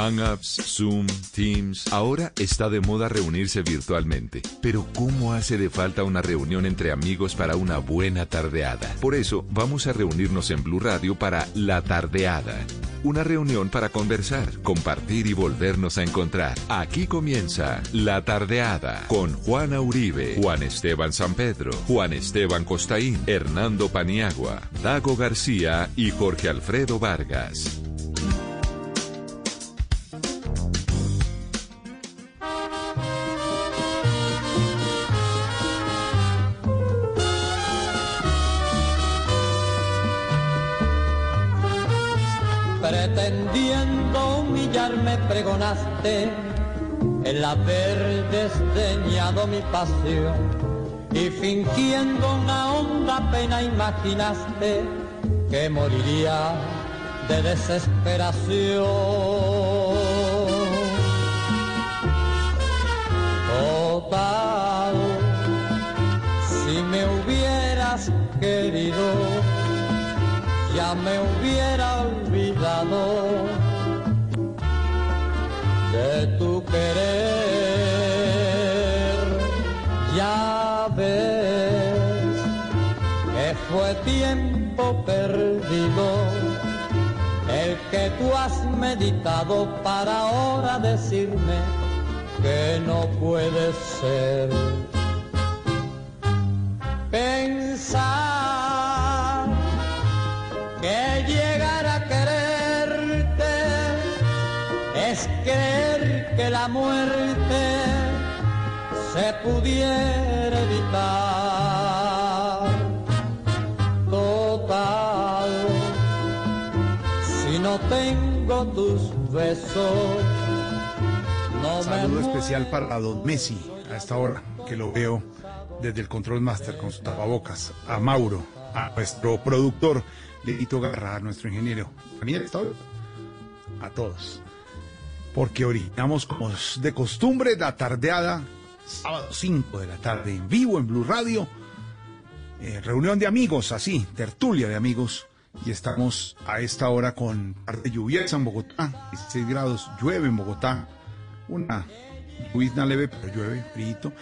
Hangouts, Zoom, Teams. Ahora está de moda reunirse virtualmente. Pero ¿cómo hace de falta una reunión entre amigos para una buena tardeada? Por eso vamos a reunirnos en Blue Radio para La Tardeada. Una reunión para conversar, compartir y volvernos a encontrar. Aquí comienza La Tardeada con Juana Uribe, Juan Esteban San Pedro, Juan Esteban Costaín, Hernando Paniagua, Dago García y Jorge Alfredo Vargas. Humillarme pregonaste el haber desdeñado mi pasión y fingiendo una honda pena imaginaste que moriría de desesperación. Total, si me hubieras querido, ya me hubiera olvidado de tu querer. Ya ves que fue tiempo perdido el que tú has meditado para ahora decirme que no puede ser. Pensar la muerte se pudiera evitar. Total, si no tengo tus besos, no Saludo especial para don Messi a esta hora, que lo veo desde el Control Master con su tapabocas, a Mauro, a nuestro productor, Leito Garra, a nuestro ingeniero. A todos. Porque originamos como de costumbre la tardeada, sábado 5 de la tarde, en vivo en Blue Radio. Eh, reunión de amigos, así, tertulia de amigos. Y estamos a esta hora con parte lluviosa en Bogotá, 16 grados, llueve en Bogotá, una llovizna leve, pero llueve, frío.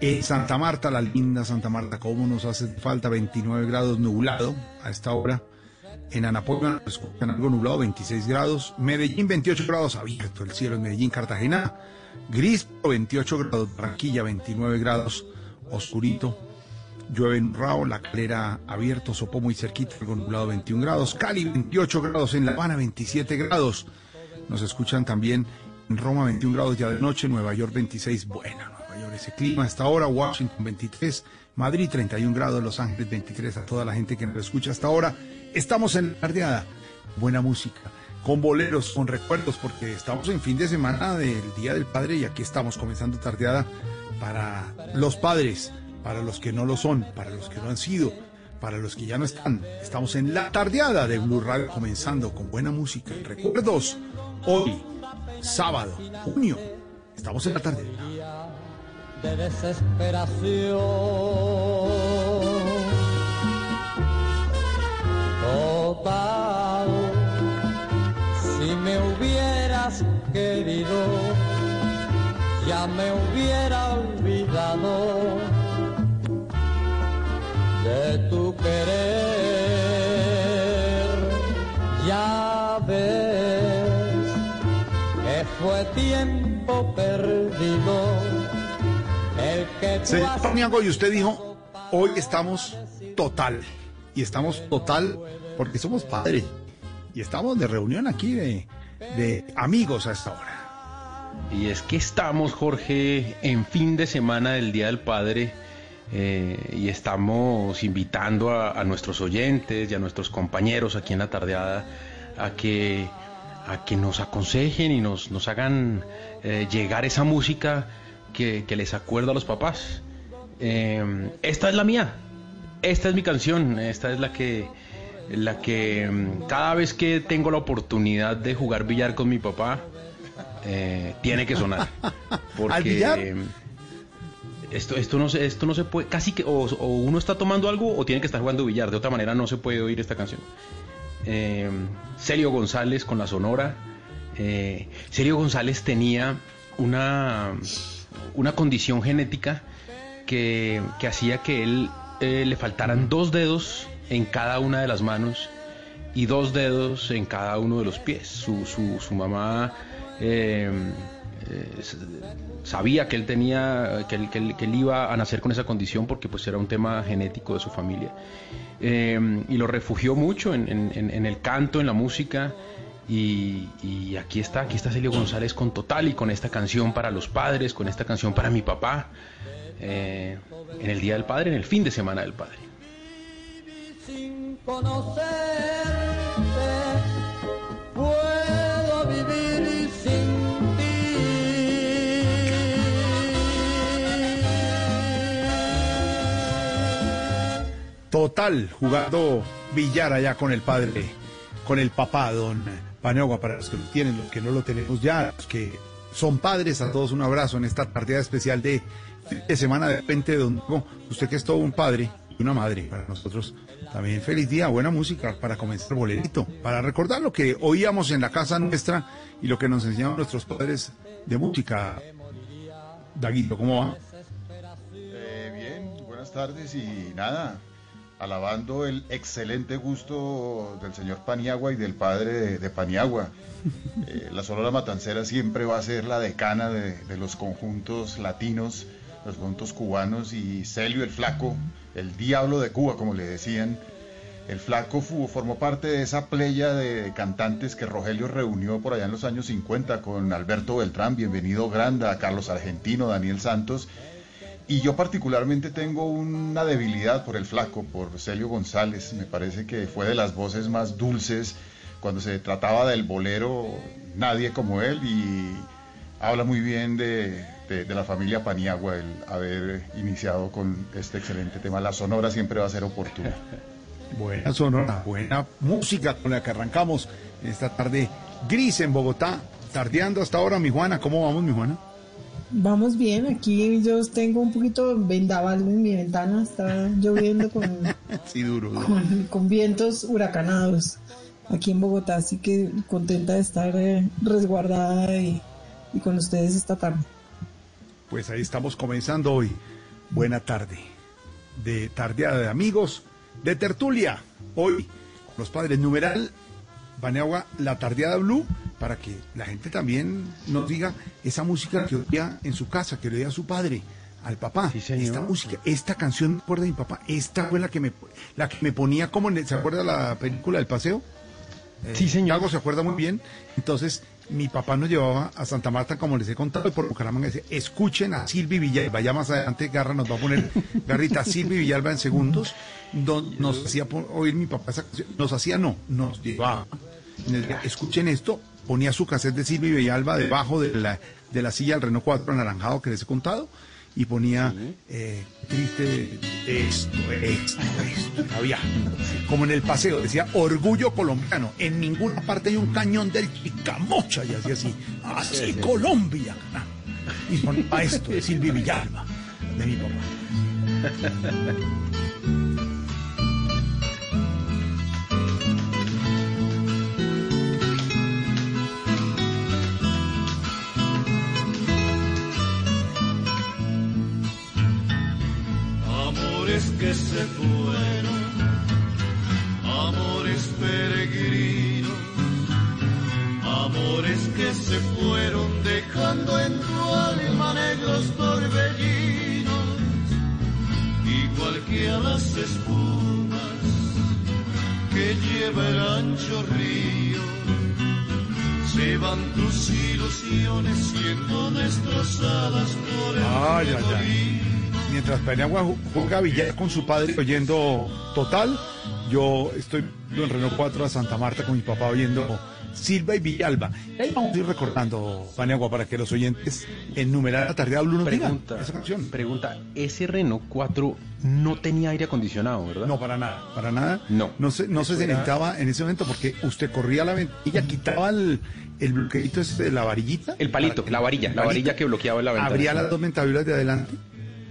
En Santa Marta, la linda Santa Marta, ¿cómo nos hace falta? 29 grados nublado a esta hora. En Anapoima nos escuchan algo nublado, 26 grados. Medellín, 28 grados, abierto el cielo en Medellín, Cartagena. Gris, 28 grados. Barranquilla, 29 grados, oscurito. Llueve en Rao, La Calera abierto, Sopó muy cerquita, algo nublado 21 grados. Cali 28 grados, en La Habana 27 grados. Nos escuchan también en Roma 21 grados ya de noche, Nueva York 26. Bueno, Nueva York ese clima hasta ahora, Washington 23, Madrid 31 grados, Los Ángeles 23. A toda la gente que nos escucha hasta ahora, estamos en la tardeada. Buena música, con boleros, con recuerdos, porque estamos en fin de semana del Día del Padre y aquí estamos comenzando tardeada para los padres, para los que no lo son, para los que no han sido, para los que ya no están. Estamos en la tardeada de Blue Radio, comenzando con buena música. Recuerdos, hoy, sábado, junio, estamos en la tarde. De desesperación. Total, si me hubieras querido, ya me hubiera olvidado de tu querer. Señor Paniagua, y usted dijo, hoy estamos total. Y estamos total porque somos padres. Y estamos de reunión aquí de, de amigos a esta hora. Y es que estamos, Jorge, en fin de semana del Día del Padre eh, y estamos invitando a, a nuestros oyentes y a nuestros compañeros aquí en la tardeada a que, a que nos aconsejen y nos, nos hagan eh, llegar esa música que, que les acuerda a los papás. Eh, esta es la mía, esta es mi canción, esta es la que, la que mm, cada vez que tengo la oportunidad de jugar billar con mi papá, eh, tiene que sonar. Porque ¿Al billar? Esto, esto, no se, esto no se puede, casi que, o, o uno está tomando algo o tiene que estar jugando billar, de otra manera no se puede oír esta canción. Eh, Celio González con la Sonora, Eh, Sergio González tenía una, una condición genética que, que hacía que él eh, le faltaran dos dedos en cada una de las manos y dos dedos en cada uno de los pies. Su, su, su mamá eh, eh, sabía que él tenía, que él, que, él, que él, iba a nacer con esa condición porque pues era un tema genético de su familia. Eh, y lo refugió mucho en, en, en, el canto, en la música. Y, y, aquí está, aquí está Celio González con Total y con esta canción para los padres, con esta canción para mi papá, eh, en el Día del Padre, en el fin de semana del Padre. Sin conocerte, puedo vivir sin ti. Total, jugando billar allá con el padre, con el papá, don Paniagua, para los que lo tienen, los que no lo tenemos ya, los que son padres, a todos un abrazo en esta tarde especial de, de semana de de don usted que es todo un padre y una madre para nosotros. También feliz día, buena música para comenzar bolerito, para recordar lo que oíamos en la casa nuestra y lo que nos enseñaban nuestros padres de música. Daguito, ¿cómo va? Eh, bien, buenas tardes y nada, alabando el excelente gusto del señor Paniagua y del padre de, de Paniagua. Eh, la Sonora Matancera siempre va a ser la decana de, de, los conjuntos latinos, los conjuntos cubanos y Celio el Flaco, el diablo de Cuba, como le decían. El Flaco formó parte de esa playa de cantantes que Rogelio reunió por allá en los años 50 con Alberto Beltrán, Bienvenido Granda, Carlos Argentino, Daniel Santos. Y yo particularmente tengo una debilidad por el flaco, por Celio González. Me parece que fue de las voces más dulces. Cuando se trataba del bolero, nadie como él. Y habla muy bien de, de, de la familia Paniagua el haber iniciado con este excelente tema. La sonora siempre va a ser oportuna. Buena sonora, buena música con la que arrancamos esta tarde gris en Bogotá. Tardeando hasta ahora, mi Juana. ¿Cómo vamos, mi Juana? Vamos bien, aquí yo tengo un poquito vendaval en mi ventana, está lloviendo con, sí, duro, duro. Con, con, vientos huracanados aquí en Bogotá, así que contenta de estar eh, resguardada y, y, con ustedes esta tarde. Pues ahí estamos comenzando hoy. Buena tarde, de tardeada de amigos, de tertulia. Hoy, los padres numeral, Baneagua, la tardeada blue para que la gente también nos diga esa música que oía en su casa, que le oía a su padre, al papá. Sí, esta música, esta canción, de mi papá, esta fue la que me, la que me ponía como, en, ¿se acuerda la película del paseo? Sí, señor. Algo se acuerda muy bien. Entonces, mi papá nos llevaba a Santa Marta, como les he contado, y por Bucaramanga decía, escuchen a Silvi Villalba. Ya más adelante Garra nos va a poner, Garrita, Silvi Villalba en segundos. Don, nos hacía oír mi papá esa canción. Nos hacía no, nos llevaba. Escuchen esto, ponía su cassette de Silvio Villalba debajo de la, de la silla del Renault 4 anaranjado que les he contado y ponía eh, triste esto, esto, esto. Había, como en el paseo, decía orgullo colombiano. En ninguna parte hay un cañón del Chicamocha y así, así. Así sí, sí. Colombia. Y ponía esto de Silvio Villalba, de mi papá. Que se fueron, amores peregrinos, amores que se fueron dejando en tu alma negros torbellinos, igual que a las espumas que lleva el ancho río. Se van tus ilusiones siendo destrozadas por el ay, ay, ay mientras Paniagua juega billar con su padre oyendo Total, yo estoy en Renault 4 a Santa Marta con mi papá oyendo Silva y Villalba. Y ahí vamos a ir recordando, Paniagua, para que los oyentes en numerar la tarde Blue nos pregunta, esa canción. Pregunta, ese Renault 4 no tenía aire acondicionado, ¿verdad? No, para nada, para nada. No. No se, no se necesitaba en ese momento porque usted corría la ventanilla, quitaba el, el bloqueito la varillita. El palito, la varilla, la varilla que bloqueaba la ventana. abría las dos ventaduras de adelante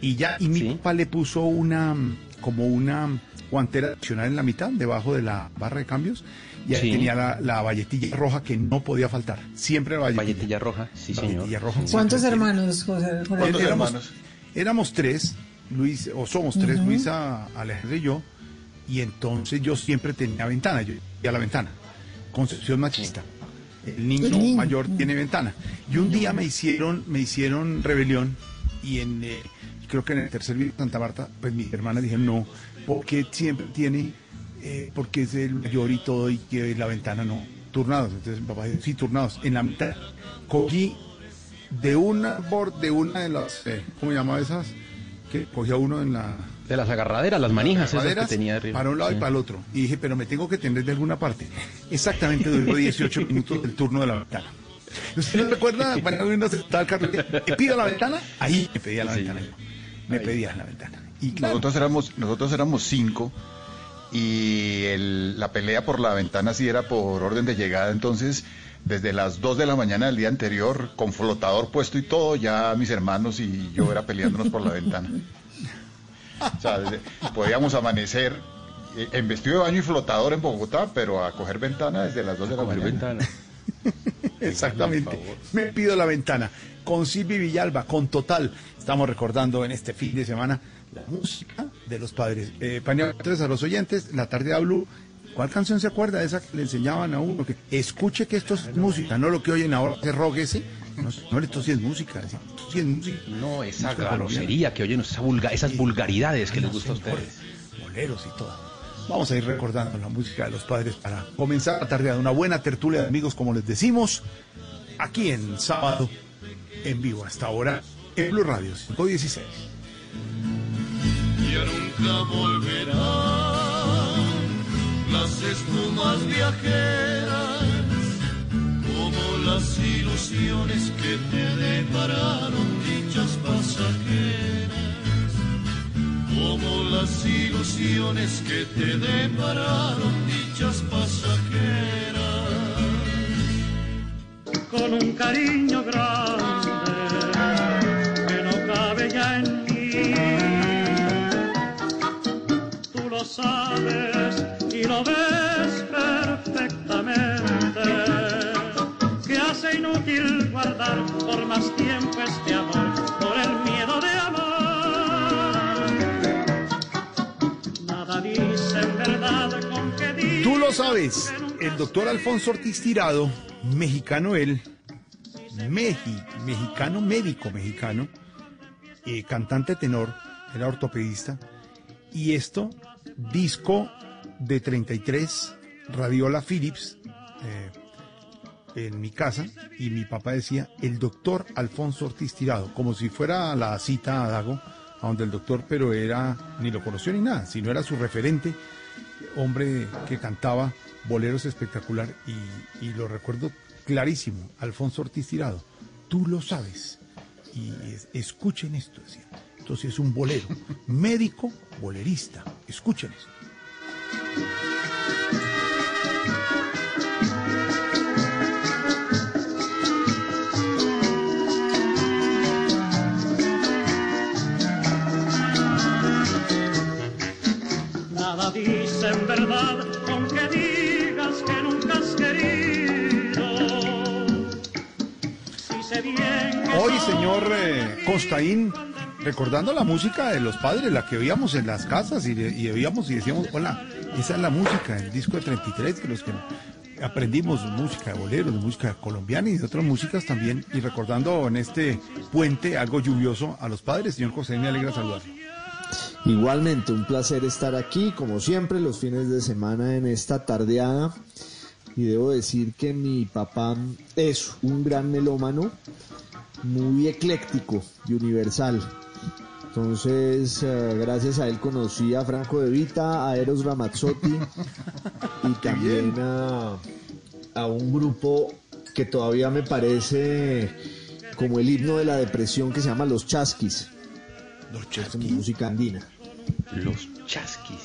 y ya y mi Sí. papá le puso una como una guantera adicional en la mitad, debajo de la barra de cambios, y ahí Sí. tenía la, la valletilla roja que no podía faltar. Siempre la valletilla. Valletilla roja, sí, señor. Valletilla roja. ¿Cuántos hermanos, José? ¿Cuántos éramos, hermanos? éramos tres, Luis, o somos tres, Luisa, Alejandra y yo, y entonces yo siempre tenía ventana, yo y a la ventana. Concepción machista. El niño El niño. mayor tiene ventana. Y un día me hicieron, me hicieron rebelión y en eh, creo que en el tercer video de Santa Marta, pues mis hermanas dijeron no, porque siempre tiene, eh, porque es el mayor y todo, y que la ventana no, turnados. Entonces mi papá dijo, sí, turnados. En la mitad cogí de una bord, de una de las, eh, ¿cómo se llama esas? Que cogía uno en la De las agarraderas, las manijas esas que tenía arriba. para un lado y para el otro. Y dije, pero me tengo que tener de alguna parte. Exactamente duró 18 minutos el turno de la ventana. ¿Usted no recuerda cuando uno se estaba al carro? ¿Me pido la ventana? Ahí me pedía la Sí. ventana. Me pedía la ventana. Y claro, Nosotros éramos, nosotros éramos cinco y el- la pelea por la ventana sí era por orden de llegada. Entonces, desde las 2 de la mañana del día anterior, con flotador puesto y todo, ya mis hermanos y yo era peleándonos por la ventana. O sea, desde- podíamos amanecer eh, en vestido de baño y flotador en Bogotá, pero a coger ventana desde las 2 de la mañana. ventana. exactamente. Me pido la ventana. Con Silvi Villalba, con Total. Estamos recordando en este fin de semana la música de los padres. Eh, entonces a los oyentes, la tarde de Blue. ¿Cuál canción se acuerda de esa que le enseñaban a uno? Que escuche que esto es música, no lo que oyen ahora, que roguese. No, no, esto sí es música, esto sí es música. No, esa Música grosería que oyen, esa vulga- esas vulgaridades que les gusta a ustedes. boleros y todo. Vamos a ir recordando la música de los padres para comenzar la tarde de una buena tertulia de amigos, como les decimos, aquí en sábado, en vivo hasta ahora, en Blue Radio 516. ya nunca volverán las espumas viajeras como las ilusiones que te depararon dichas pasajeras como las ilusiones que te depararon dichas pasajeras con un cariño grande que no cabe ya en mí. Tú lo sabes y lo ves perfectamente, que hace inútil guardar por más tiempo este amor, por el miedo de amar. Nada dicen verdad con que Tú lo sabes, el doctor Alfonso Ortiz Tirado, mexicano él, mexicano, médico mexicano, eh, cantante tenor, era ortopedista, y esto, disco de 33, Radiola Philips, eh, en mi casa, y mi papá decía, el doctor Alfonso Ortiz Tirado, como si fuera la cita a Dago, a donde el doctor, pero era, ni lo conoció ni nada, sino era su referente, hombre que cantaba boleros espectacular y, y lo recuerdo clarísimo, Alfonso Ortiz Tirado, tú lo sabes y es- escuchen esto, decía. Entonces es un bolero, médico, bolerista, escuchen esto. Nada dicen verdad, aunque digas que nunca has querido. Si sé bien que Hoy, señor eh, Costaín, recordando la música de los padres, la que oíamos en las casas y, y oíamos y decíamos, hola, esa es la música, el disco de 33, que los que aprendimos música de boleros, de música colombiana y de otras músicas también, y recordando en este puente algo lluvioso a los padres, señor Costaín, me alegra saludarlo. Igualmente, un placer estar aquí, como siempre, los fines de semana en esta tardeada. Y debo decir que mi papá es un gran melómano, muy ecléctico y universal. Entonces, eh, gracias a él conocí a Franco De Vita, a Eros Ramazzotti y también a, a un grupo que todavía me parece como el himno de la depresión que se llama Los Chasquis. Los Hacen chasquis. música andina. Los chasquis.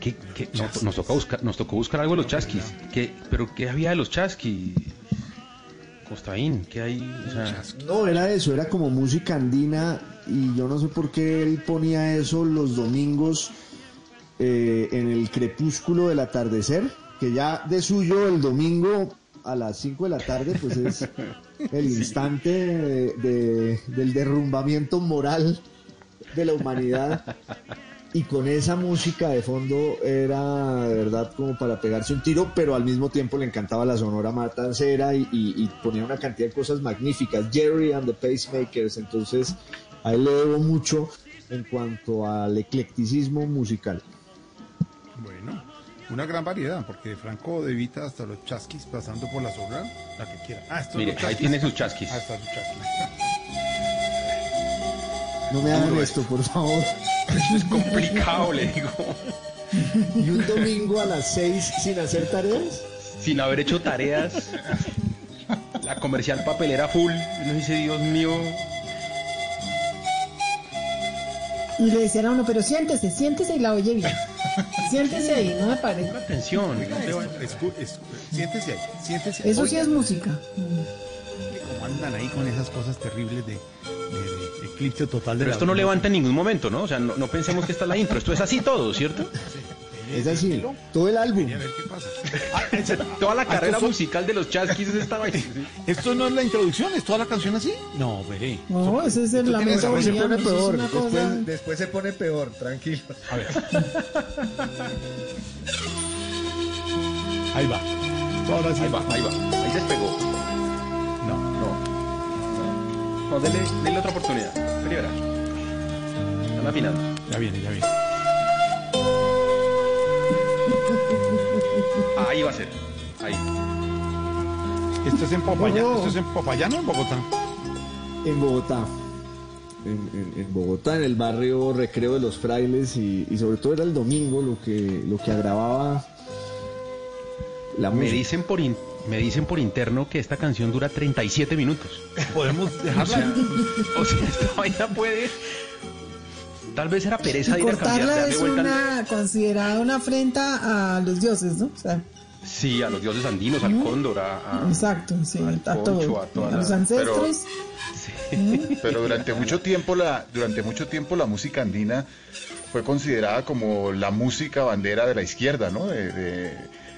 ¿Qué, qué? No, nos, tocó buscar, nos tocó buscar algo de los chasquis. ¿Qué, ¿Pero qué había de los chasquis? Costaín, ¿qué hay? O sea, No, era eso, era como música andina y yo no sé por qué él ponía eso los domingos eh, en el crepúsculo del atardecer, que ya de suyo el domingo a las 5 de la tarde, pues es el instante de- de- del derrumbamiento moral de la humanidad. Y con esa música de fondo era de verdad como para pegarse un tiro, pero al mismo tiempo le encantaba la sonora matancera y, y- y ponía una cantidad de cosas magníficas. Jerry and the Pacemakers, entonces a él le debo mucho en cuanto al eclecticismo musical. Una gran variedad, porque de Franco de Vita hasta los chasquis, pasando por la sobra, la que quiera. Ah, estos Mire, ahí tiene sus chasquis. Ah, están sus chasquis. No me hagan esto, por favor. Eso es complicado, le digo. Y un domingo a las 6 sin hacer tareas. Sin haber hecho tareas. La comercial papelera full. Uno dice, Dios mío. Y le decían a uno, pero siéntese, siéntese y la oye bien. Siéntese ahí, no me pare. Atención. no te va- Escu- escu- siéntese ahí, siéntese. Eso sí es música. cómo andan ahí con esas cosas terribles de, de- de eclipse total de Pero la esto no levanta en ningún momento, ¿no? O sea, no, no pensemos que esta es la intro. Esto es así todo, ¿cierto? Es así, todo el álbum. A ver qué pasa. Toda la carrera son- musical de los chasquis es esta vaina. ¿Esto no es la introducción? ¿Es toda la canción así? No, veré. No, ese es el Esto tiene lamento desarrollo. boliviano, eso es una cosa- después se pone peor, tranquilo. A ver. Ahí va. Ahora sí. Ahí va, ahí va. Ahí despegó. No. No. No, dele, dele otra oportunidad. Primera. Están afinando. Ya viene, ya viene. Ahí va a ser. Ahí. ¿Esto es en Popayán? ¿Esto es en Popayán o en Bogotá? En Bogotá. En, en- en Bogotá, en el barrio Recreo de los Frailes y, y sobre todo era el domingo lo que, lo que agravaba la Me música. dicen por in- me dicen por interno que esta canción dura 37 minutos. ¿Podemos dejarla? o sea, esta vaina puede. Tal vez era pereza Y ir a cambiar, cortarla darle es vuelta. al- una considerada una afrenta a los dioses, ¿no? O sea, Sí, a los dioses andinos, al cóndor, a, a- exacto, sí, al a concho, todo. a toda A la- los ancestros. Pero durante mucho tiempo la, durante mucho tiempo la música andina fue considerada como la música bandera de la izquierda, ¿no? De, de- de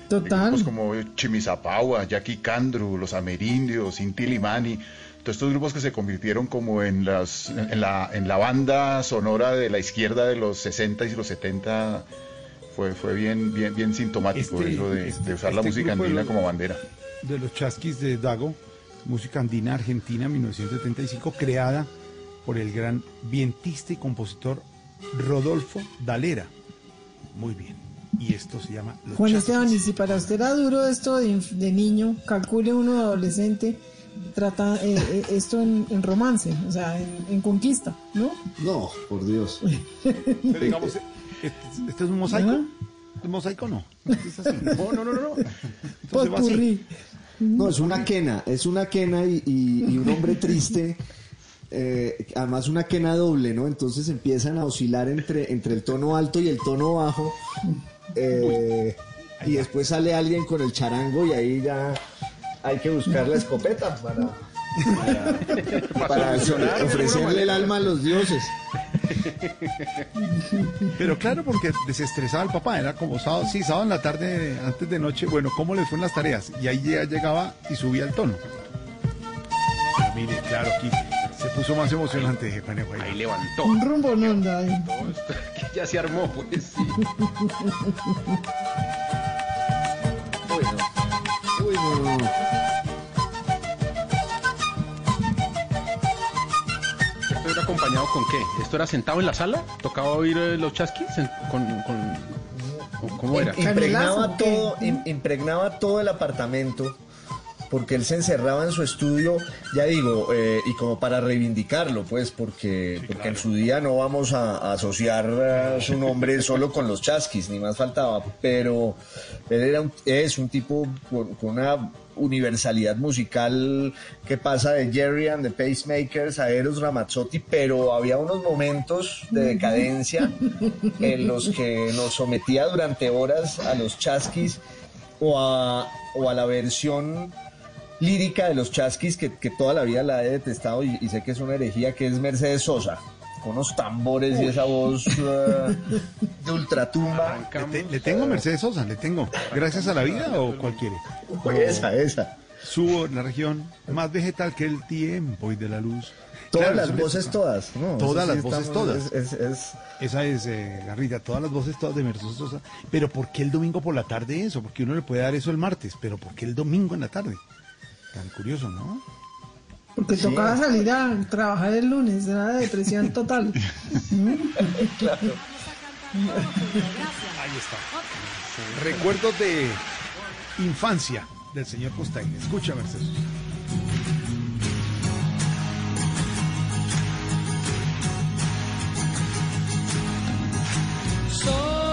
Total. grupos como Chimisapagua, Jackie Candru, los Amerindios, Inti Limani, todos estos grupos que se convirtieron como en las en la, en la banda sonora de la izquierda de los 60 y los 70 fue, fue bien, bien, bien sintomático Este- eso de, este- de usar la este música grupo de andina los- como bandera. de los chasquis de Dago, música andina argentina 1975, creada por el gran vientista y compositor Rodolfo Dalera. Muy bien. Y esto se llama Los Juan Chasquis. Esteban, y si para usted era duro esto de, de niño, calcule uno de adolescente, trata eh, eh, esto en, en romance, o sea, en, en conquista, ¿no? No, por Dios. Pero digamos, este, este es un mosaico. ¿Es mosaico no? Es así. No, no, no, no. no. Entonces. No, es una quena, es una quena y, y- y un hombre triste, eh, además una quena doble, ¿no? Entonces empiezan a oscilar entre, entre el tono alto y el tono bajo, eh, y después sale alguien con el charango y ahí ya hay que buscar la escopeta para, para, para ofrecerle el alma a los dioses. Pero claro, porque desestresaba el papá, era como sábado, sí, sábado en la tarde, antes de noche, bueno, ¿cómo le fue en las tareas? Y ahí ya llegaba y subía el tono. Pero mire, claro, aquí se puso más emocionante, jefe ahí. Ahí levantó. Un rumbo no anda que ya se armó, pues sí. Uy, no. Acompañado con qué? ¿Esto era sentado en la sala? ¿Tocaba oír eh, los chasquis? Con, con- con- ¿Cómo era? Impregnaba todo, im- impregnaba todo el apartamento porque él se encerraba en su estudio, ya digo, eh, y como para reivindicarlo, pues, porque, porque en su día no vamos a, a asociar eh, su nombre solo con los chasquis, ni más faltaba, pero él era un- es un tipo con, con una universalidad musical que pasa de Jerry and the Pacemakers a Eros Ramazzotti, pero había unos momentos de decadencia en los que nos sometía durante horas a los chasquis o a, o a la versión lírica de los chasquis que, que toda la vida la he detestado y, y sé que es una herejía, que es Mercedes Sosa. Con unos tambores y esa voz eh, de ultratumba. Le, te- le tengo a Mercedes Sosa, le tengo. ¿Gracias a la vida o cuál quiere? Esa, esa. Subo en la región más vegetal que el tiempo y de la luz. Todas Claro, las voces todas. ¿no? Todas las voces estamos- todas. Es, es- es- Esa es eh, Garrita, todas las voces todas de Mercedes Sosa. Pero ¿por qué el domingo por la tarde eso? Porque uno le puede dar eso el martes, pero ¿por qué el domingo en la tarde? Tan curioso, ¿no? Porque tocaba salir a trabajar el lunes, era depresión total. Ahí está. Recuerdos de infancia del señor Costaín. Escucha, Mercedes. Sosa.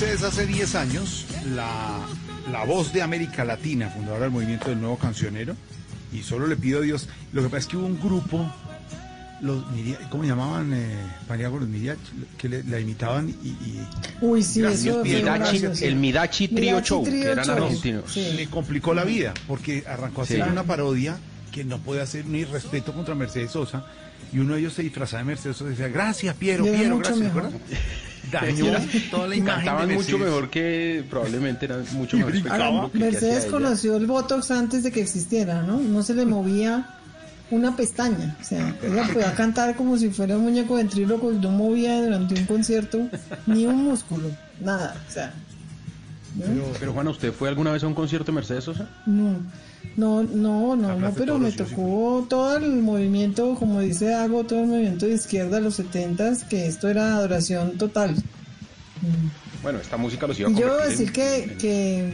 Mercedes hace 10 años, la, la voz de América Latina, fundadora del movimiento del nuevo cancionero, y solo le pido a Dios. Lo que pasa es que hubo un grupo, los ¿cómo llamaban? Eh, los Miriach, que le- la imitaban y, y Uy, sí, Gracias, eso Midachi, el Midachi Trio Midachi Show, Trio que eran Show. argentinos. Sí. le complicó la vida, porque arrancó a hacer Sí. una parodia que no puede hacer ni respeto contra Mercedes Sosa, y uno de ellos se disfrazaba de Mercedes Sosa y decía, gracias Piero, Piero, gracias. ¿verdad? Dañó toda la imagen Cantaban de mucho Mercedes. mejor que probablemente eran mucho mejor Mercedes conoció el Botox antes de que existiera, ¿no? No se le movía una pestaña. O sea, ella podía cantar como si fuera un muñeco ventríloco y no movía durante un concierto ni un músculo, nada. O sea, Pero Juan, ¿usted fue alguna vez a un concierto de Mercedes Sosa? no, no, no, no, no, pero me tocó todo el movimiento, como dice Dago, todo el movimiento de izquierda de los setentas, que esto era adoración total. Bueno, esta música los iba a yo decir que, en- que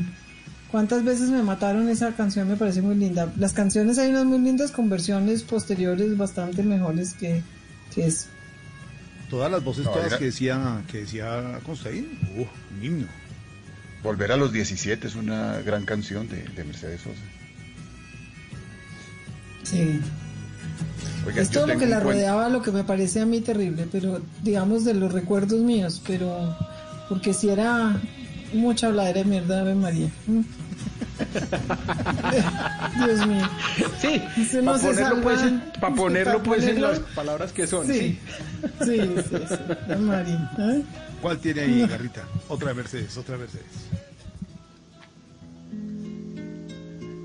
cuántas veces me mataron esa canción me parece muy linda. Las canciones hay unas muy lindas con versiones posteriores bastante mejores que, que es. Todas las voces No, todas era- que decía, que decía Constaín, uh, un himno. Volver a los 17 es una gran canción de, de Mercedes Sosa. Sí. Es todo lo que la rodeaba lo que me parece a mí terrible, pero digamos de los recuerdos míos, pero porque si era mucha habladera de mierda Ave María. Dios mío. Sí, Eso no para ponerlo, pues, ponerlo pues en las palabras que son. Sí, Sí. sí, sí, María. ¿eh? ¿Cuál tiene ahí, Garrita? Otra Mercedes, otra Mercedes.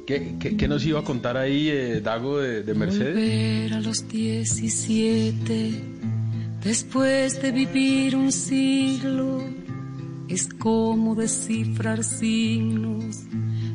¿Qué, qué, qué nos iba a contar ahí eh, Dago de, de Mercedes? Volver a los 17, después de vivir un siglo, es como descifrar signos,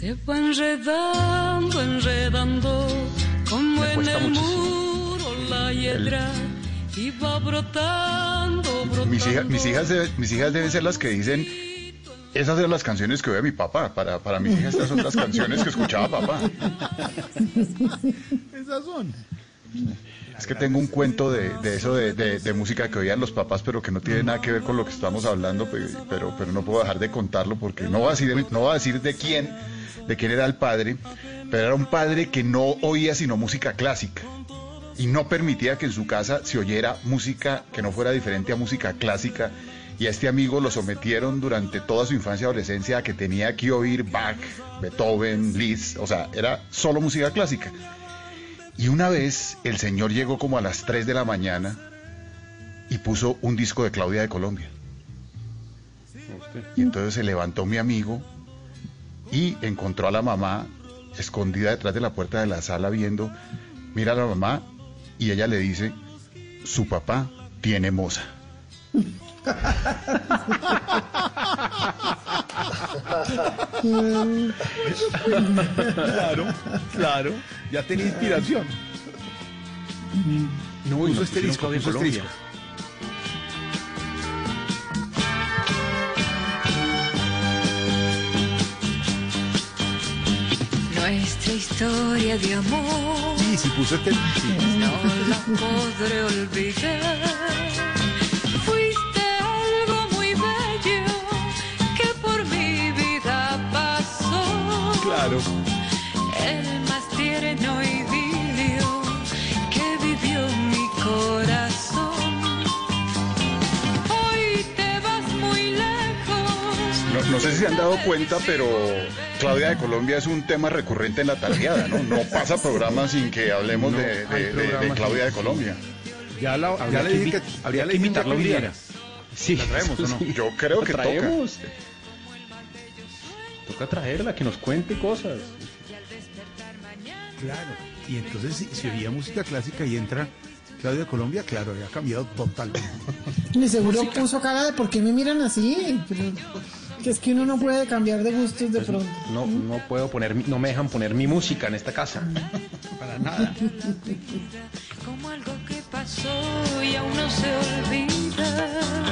Se va enredando, enredando, como Me en cuesta el muchísimo. muro la hiedra, y va brotando, brotando. Mis, hijas, mis, hijas debe- mis hijas deben ser las que dicen, esas eran las canciones que oía mi papá. Para, para mis hijas estas son las canciones que escuchaba papá. Esas son. Es que tengo un cuento de, eso de, música que oían los papás, pero que no tiene nada que ver con lo que estamos hablando, pe- pero, no puedo dejar de contarlo porque no voy a decir, no voy a decir de quién, de quién era el padre, pero era un padre que no oía sino música clásica y no permitía que en su casa se oyera música que no fuera diferente a música clásica. Y a este amigo lo sometieron durante toda su infancia y adolescencia a que tenía que oír Bach, Beethoven, Liszt, o sea, era solo música clásica. Y una vez el señor llegó como a las 3 de la mañana y puso un disco de Claudia de Colombia. Y entonces se levantó mi amigo y encontró a la mamá escondida detrás de la puerta de la sala viendo, mira a la mamá y ella le dice, su papá tiene moza. Claro, claro. Ya tenía inspiración. No, este disco, puso este disco. Nuestra historia de amor Sí, sí, puso este. sí. no la podré olvidar. Claro. El más tierno idilio que vivió mi corazón. Hoy te vas muy lejos. No, no sé si se han dado cuenta, pero Claudia de Colombia es un tema recurrente en la tardeada, ¿no? No pasa programa sin que hablemos No de, de- de- de Claudia de Colombia. Ya, la, ya Habría le que dije que, habría que dije invitarla un día. Sí, ¿La traemos o no? Yo creo La que toca. traemos. Toca traerla, que nos cuente cosas. Claro. Y entonces, si, si oía música clásica y entra Claudia de Colombia, claro, había cambiado totalmente. Y seguro puso cara de por qué me miran así. Pero, que es que uno no puede cambiar de gustos de pronto. No, no puedo poner, no me dejan poner mi música en esta casa. Para nada. Como algo que pasó y aún no se olvida.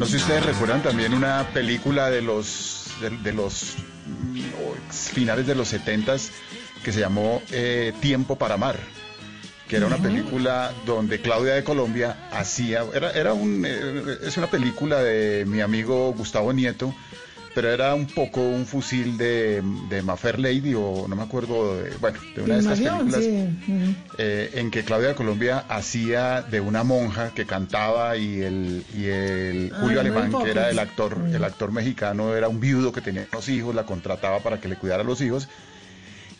No sé si ustedes recuerdan también una película de los de, de los mm, finales de los setentas que se llamó eh, Tiempo para amar, que era una película donde Claudia de Colombia hacía era era un eh, es una película de mi amigo Gustavo Nieto, pero era un poco un fusil de, de Mafer Lady o no me acuerdo de, bueno, de una de estas películas sí. Eh, en que Claudia de Colombia hacía de una monja que cantaba y el, y el Ay, Julio Alemán, que era el actor, el actor mexicano, era un viudo que tenía unos hijos, la contrataba para que le cuidara a los hijos.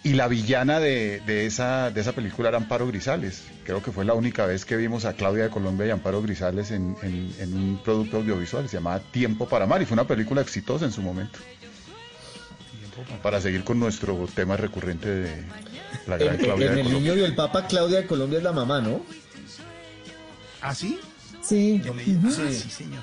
Y la villana de, de esa, de esa película era Amparo Grisales. Creo que fue la única vez que vimos a Claudia de Colombia y Amparo Grisales en, en- en un producto audiovisual. Se llamaba Tiempo para Amar y fue una película exitosa en su momento. Para seguir con nuestro tema recurrente de la gran En, Claudia en de el Colombia. niño y el Papa, Claudia de Colombia es la mamá, ¿no? ¿Ah, sí? Sí. Yo leí- ah, sí, señor.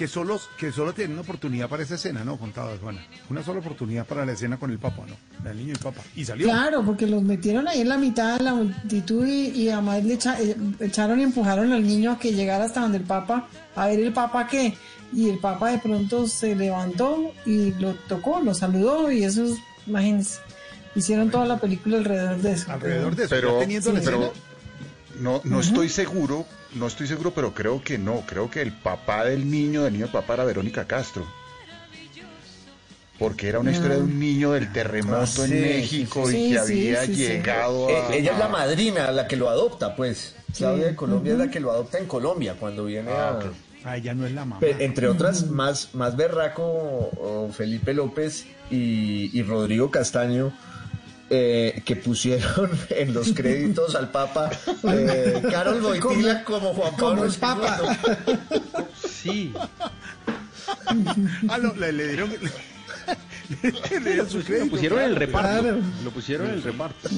Que solo, que solo tienen una oportunidad para esa escena, ¿no? Contaba Juana. Una sola oportunidad para la escena con el Papa, ¿no? El niño y el Papa. Y salió. Claro, porque los metieron ahí en la mitad de la multitud y, y además le echa- eh, echaron y empujaron al niño a que llegara hasta donde el Papa, a ver el Papa qué. Y el Papa de pronto se levantó y lo tocó, lo saludó y eso es, imagínense, hicieron toda la película alrededor de eso. Alrededor de eso. pero, teniendo la pero escena. no, no estoy seguro, no estoy seguro, pero creo que no. Creo que el papá del niño, del niño del papá era Verónica Castro. Porque era una historia de un niño del terremoto Ah, sí, en México sí, y que Sí, había sí, sí. llegado Eh, a... ella es la madrina, la que lo adopta, pues. Claudia de Colombia es la que lo adopta en Colombia cuando viene Ah, a... Ah, ella no es la mamá. Entre otras, más, más berraco Felipe López y, y Rodrigo Castaño, eh, que pusieron en los créditos al Papa eh, Carol Boitila como Juan Como Pablo el Papa. Sí. Ah, no, le, le dieron. Le, le dieron su crédito. Lo pusieron en el reparto. Claro. Lo pusieron en el reparto.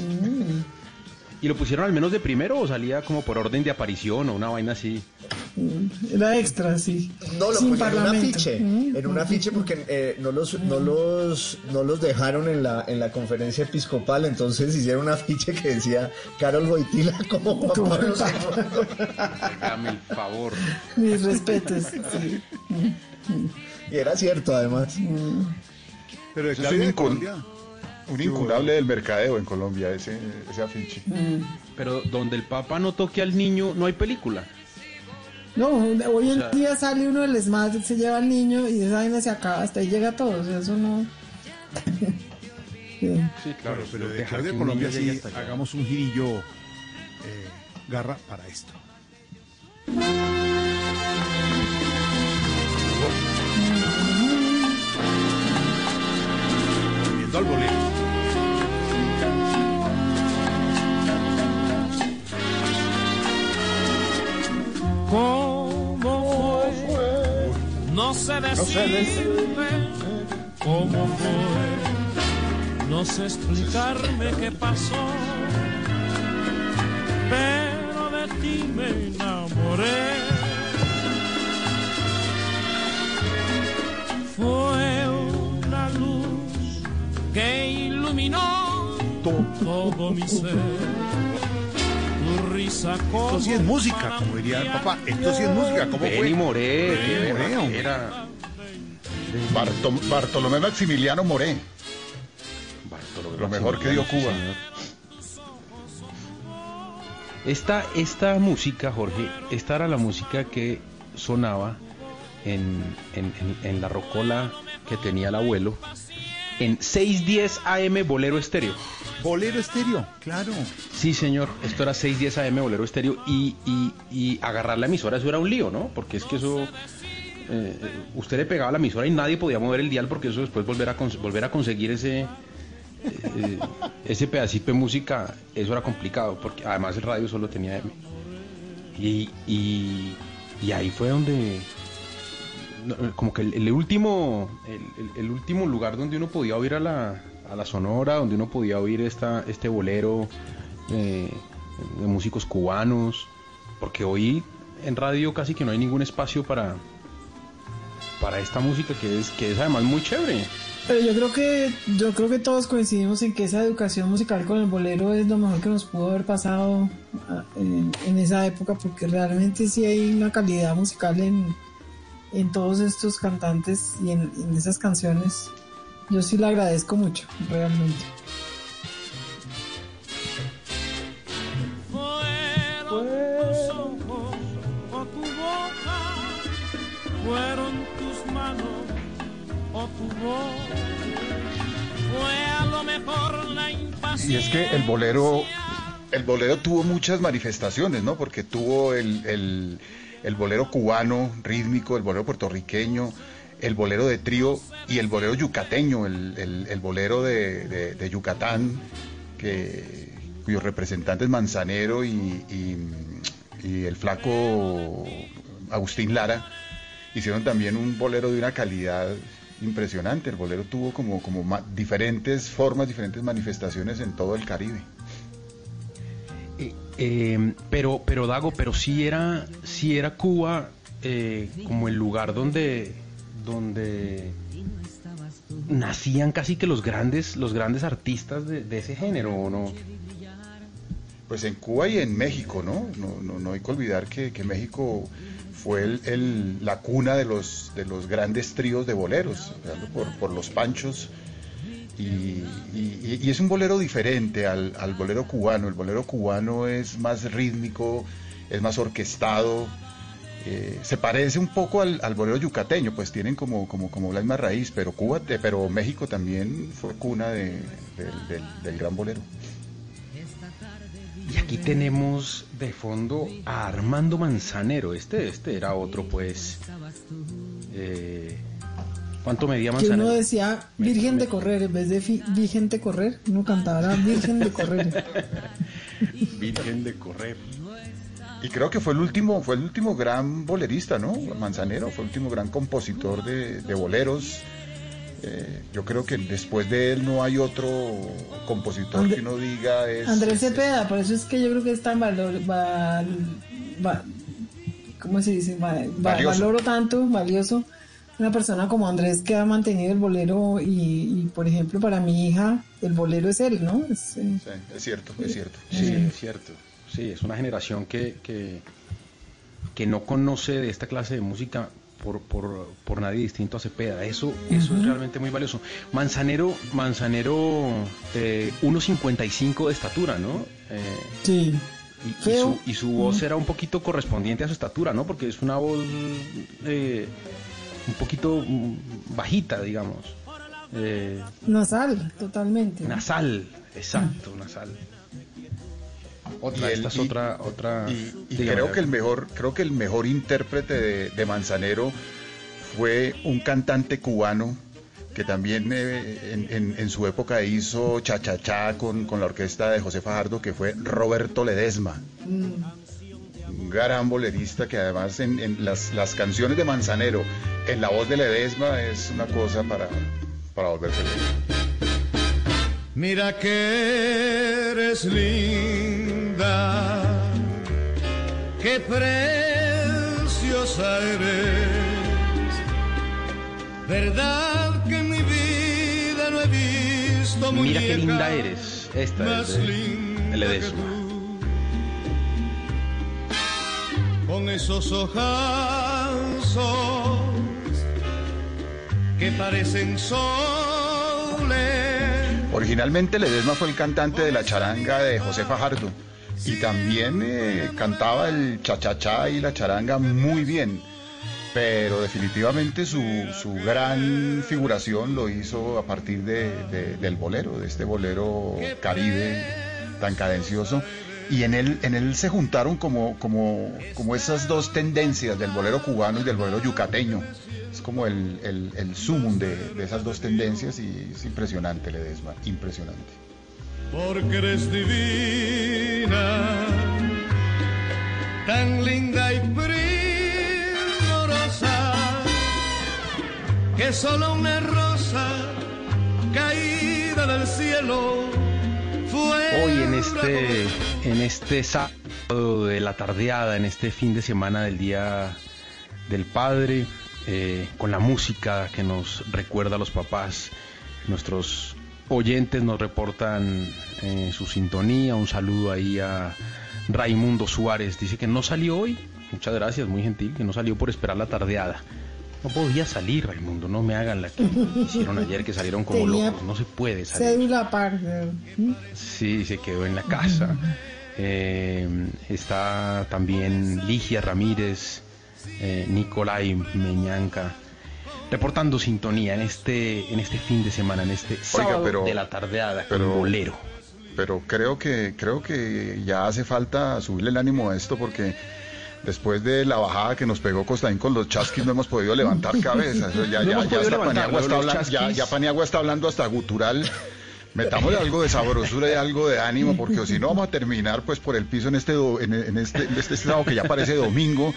¿Y lo pusieron al menos de primero o salía como por orden de aparición o una vaina así? Era extra, sí. No, lo Sin en un afiche, Mm. en un afiche porque eh, no, los, no, los, no los dejaron en la, en la conferencia episcopal, entonces hicieron un afiche que decía Carol Boitila como. II. Hágame el favor. Mis respetos. sí. Y era cierto, además. Pero es un. Un incunable del mercadeo en Colombia, ese, ese afiche. Pero donde el Papa no toque al niño, no hay película. No, hoy en O sea- día sale uno del ESMAD, se lleva al niño y esa vaina se acaba, hasta ahí llega todo, o sea, eso no... Sí. Sí, Claro, pero de dejar que de Colombia sí hasta allá. hagamos un girillo eh, garra para esto. Volviendo al bolero. ¿Cómo fue? No sé decirme cómo fue. No sé explicarme qué pasó. pero de ti me enamoré. Fue una luz que iluminó todo mi ser. Como Esto sí es música, como diría el papá. Esto sí es música, ¿cómo Benny fue? Moré, Benny Moré, hombre. era Bartom- Bartolomé Maximiliano Moré. Lo mejor que dio Cuba. Esta, esta música, Jorge, esta era la música que sonaba en, en- en- en la rocola que tenía el abuelo en 610 AM Bolero Estéreo. Bolero estéreo, claro. Sí, señor, esto era 610 AM Bolero Estéreo y, y, y agarrar la emisora, eso era un lío, ¿no? Porque es que eso, eh, usted le pegaba la emisora y nadie podía mover el dial porque eso después volver a, volver a conseguir ese, eh, ese pedacito de música, eso era complicado, porque además el radio solo tenía M. Y, y, y ahí fue donde, como que el, último, el último lugar donde uno podía oír a la, a la sonora, donde uno podía oír esta, este bolero eh, de músicos cubanos, porque hoy en radio casi que no hay ningún espacio para, para esta música que es, que es además muy chévere. Pero yo creo que yo creo que todos coincidimos en que esa educación musical con el bolero es lo mejor que nos pudo haber pasado ah, en, en esa época porque realmente sí hay una calidad musical en, en todos estos cantantes y en, en esas canciones. Yo sí le agradezco mucho, realmente. Fueron tus ojos o tu boca, fueron tus manos o tu voz. Fue a lo mejor la Y impaciencia. es que el bolero, el bolero tuvo muchas manifestaciones, ¿no? Porque tuvo el, el- el bolero cubano rítmico, el bolero puertorriqueño, el bolero de trío y el bolero yucateño, el, el- bolero de, de- Yucatán, que, cuyos representantes Manzanero y, y- y el flaco Agustín Lara hicieron también un bolero de una calidad impresionante. El bolero tuvo como, como diferentes formas, diferentes manifestaciones en todo el Caribe. Eh, pero, pero Dago, pero sí era, sí era Cuba eh, como el lugar donde, donde nacían casi que los grandes, los grandes artistas de, ese género, ¿o no? Pues en Cuba y en México, ¿no? No, no, no hay que olvidar que, México fue el, el- la cuna de los, de los grandes tríos de boleros, por, por los panchos. Y, es un bolero diferente al, bolero cubano. El bolero cubano es más rítmico, es más orquestado. eh, se parece un poco al, bolero yucateño, pues tienen como, como, como la misma raíz, pero Cuba, eh, pero México también fue cuna de- del- del- del gran bolero. Y aquí tenemos de fondo a Armando Manzanero. Este, este era otro, pues. eh, ¿Cuánto medía Que uno Manzanero? decía Virgen de Correr, en vez de Virgen de Correr, uno cantaba Virgen de Correr. Virgen de correr. Y creo que fue el último, fue el último gran bolerista, ¿no? Manzanero fue el último gran compositor de, de boleros. Eh, yo creo que después de él no hay otro compositor André- que uno diga es. Andrés es- Cepeda, por eso es que yo creo que es tan valor, val, va- ¿cómo se dice? Valoro tanto, valioso. Una persona como Andrés que ha mantenido el bolero y, y, por ejemplo, para mi hija, el bolero es él, ¿no? Es, eh, Sí, es cierto, es cierto. Sí, es cierto. Sí, es una generación que, que, que no conoce de esta clase de música por, por, por nadie distinto a Cepeda. Eso, eso es realmente muy valioso. Manzanero, Manzanero, eh, 1.55 de estatura, ¿no? Eh, sí. y, su, y su voz era un poquito correspondiente a su estatura, ¿no? Porque es una voz eh, un poquito mm, bajita, digamos. Eh, Nasal, totalmente. nasal, exacto, nasal. Otra, Y esta es y- otra, otra. Y, creo que el mejor, creo que el mejor intérprete de, de Manzanero fue un cantante cubano que también eh, en, en- en su época hizo cha-cha-cha con, con la orquesta de José Fajardo, que fue Roberto Ledesma. Un gran bolerista que además en, en las, las canciones de Manzanero, en la voz de Ledesma, es una cosa para, para volverse loco. Mira que eres linda qué preciosa eres. Verdad que en mi vida no he visto Mira qué linda eres. Esta más es de linda Ledesma. que tú. Con esos ojazos que parecen soles. Originalmente Ledesma fue el cantante de la charanga de José Fajardo y también eh, cantaba el cha-cha-cha y la charanga muy bien, pero definitivamente su, gran figuración lo hizo a partir de- del bolero, de este bolero caribe tan cadencioso. Y en él, en él se juntaron como, como, como esas dos tendencias del bolero cubano y del bolero yucateño. Es como el, el, el sumum de, de esas dos tendencias y es impresionante, Ledesma, impresionante. porque eres divina, tan linda y primorosa, que solo una rosa caída del cielo. Hoy en este, en este sábado de la tardeada, en este fin de semana del Día del Padre, eh, con la música que nos recuerda a los papás, nuestros oyentes nos reportan eh, su sintonía, un saludo ahí a Raimundo Suárez, dice que no salió hoy, muchas gracias, muy gentil, que no salió por esperar la tardeada. No podía salir, Raimundo, no me hagan la que hicieron ayer, que salieron como Tenía locos, no se puede salir. Cédula aparte. ¿Mm? Sí, se quedó en la casa. Eh, está también Ligia Ramírez, eh, Nicolai Meñanca, reportando sintonía en este, en este fin de semana, en este sábado pero- de la tardeada, pero- con bolero. Pero creo que, creo que ya hace falta subirle el ánimo a esto porque después de la bajada que nos pegó Costaín con los chasquis no hemos podido levantar cabeza. Eso ya, No ya, ya hasta Paniagua está hablando, ya, ya Paniagua está hablando hasta gutural. Metámosle algo de sabrosura y algo de ánimo, porque si no vamos a terminar pues por el piso en este do- en, en este, en este sábado que ya parece domingo,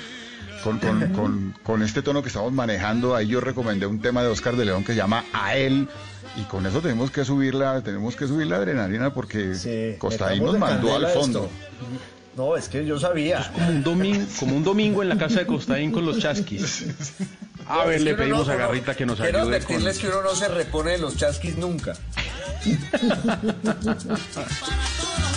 con, con, con, con este tono que estamos manejando. Ahí yo recomendé un tema de Oscar de León que se llama A él. Y con eso tenemos que subir la, tenemos que subir la adrenalina porque Sí, Costaín nos mandó al fondo. esto. No, es que yo sabía. Como un, domingo, como un domingo en la casa de Costaín con los chasquis. A ver, Es le pedimos no- a Garrita que nos Quiero ayude con... advertirles que uno no se repone de los chasquis nunca.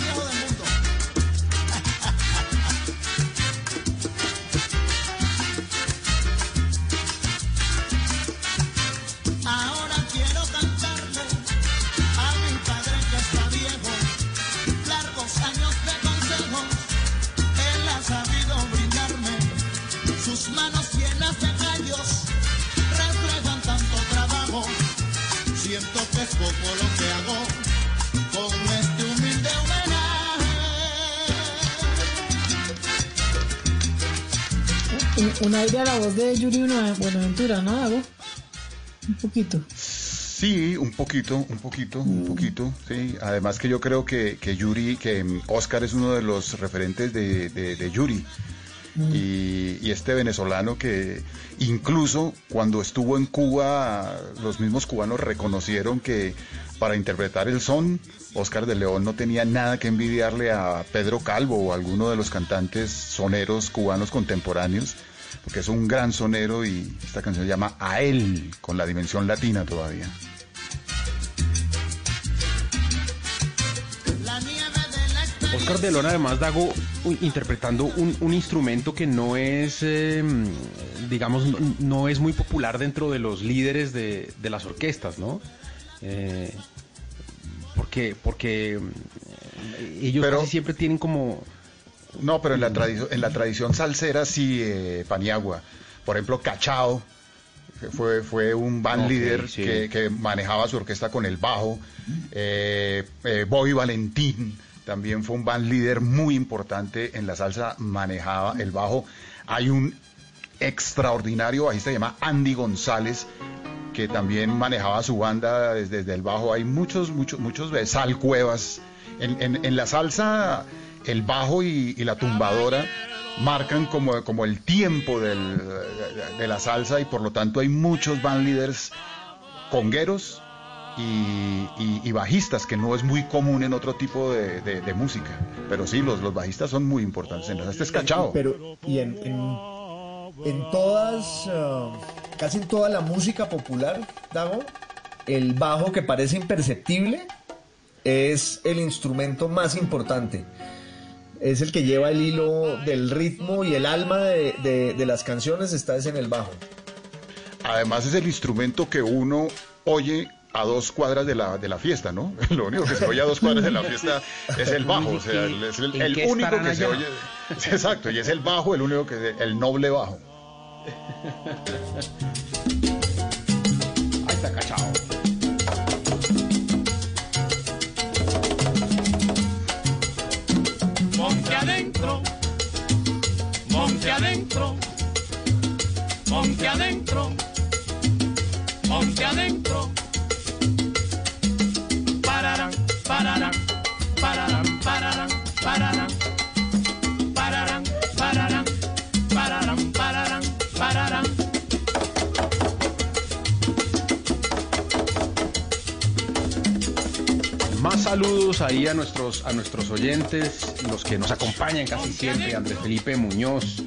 Un, aire a la voz de Yuri Buena- Buenaventura, ¿no, Dago? Un poquito. Sí, un poquito, un poquito, un poquito, sí. Además que yo creo que, que Yuri, que mm, Oscar es uno de los referentes de, de- de Yuri. Y, y este venezolano que incluso cuando estuvo en Cuba, los mismos cubanos reconocieron que para interpretar el son, Oscar de León no tenía nada que envidiarle a Pedro Calvo o a alguno de los cantantes soneros cubanos contemporáneos, porque es un gran sonero y esta canción se llama A él, con la dimensión latina todavía. Oscar de además Dago interpretando un, un instrumento que no es, eh, digamos, no, no es muy popular dentro de los líderes de, de las orquestas, ¿no? Eh, porque porque mm, ellos Pero- casi siempre tienen como... No, pero en la, tradición en la tradición salsera sí, eh, Paniagua. Por ejemplo, Cachao que fue, fue un band líder sí. que, que manejaba su orquesta con el bajo. Eh, eh, Bobby Valentín también fue un band líder muy importante en la salsa, manejaba el bajo. Hay un extraordinario bajista, se llama Andy González, que también manejaba su banda desde, desde el bajo. Hay muchos, muchos, muchos, Sal Cuevas. En, en- en la salsa, el bajo y, la tumbadora marcan como, el tiempo de, la salsa y por lo tanto hay muchos band leaders congueros y, bajistas, que no es muy común en otro tipo de, música. Pero sí, los, bajistas son muy importantes. En este es cachao. Pero, y en, todas, ah, casi en toda la música popular, Dago, el bajo que parece imperceptible es el instrumento más importante. Es el que lleva el hilo del ritmo y el alma de, de- de las canciones está es en el bajo. Además es el instrumento que uno oye a dos cuadras de la, de la fiesta, ¿no? Lo único que se oye a dos cuadras de la fiesta es el bajo, o sea, es el, ¿En el qué único que se oye. Exacto, y es el bajo, el único que el noble bajo. Ahí está cachao. Adentro, monte adentro, monte adentro. Pararán, pararán, pararán, pararán, pararán. Pararán, pararán, pararán, pararán, pararán. Más saludos ahí a nuestros, a nuestros oyentes, los que nos acompañan casi siempre, Andrés Felipe Muñoz.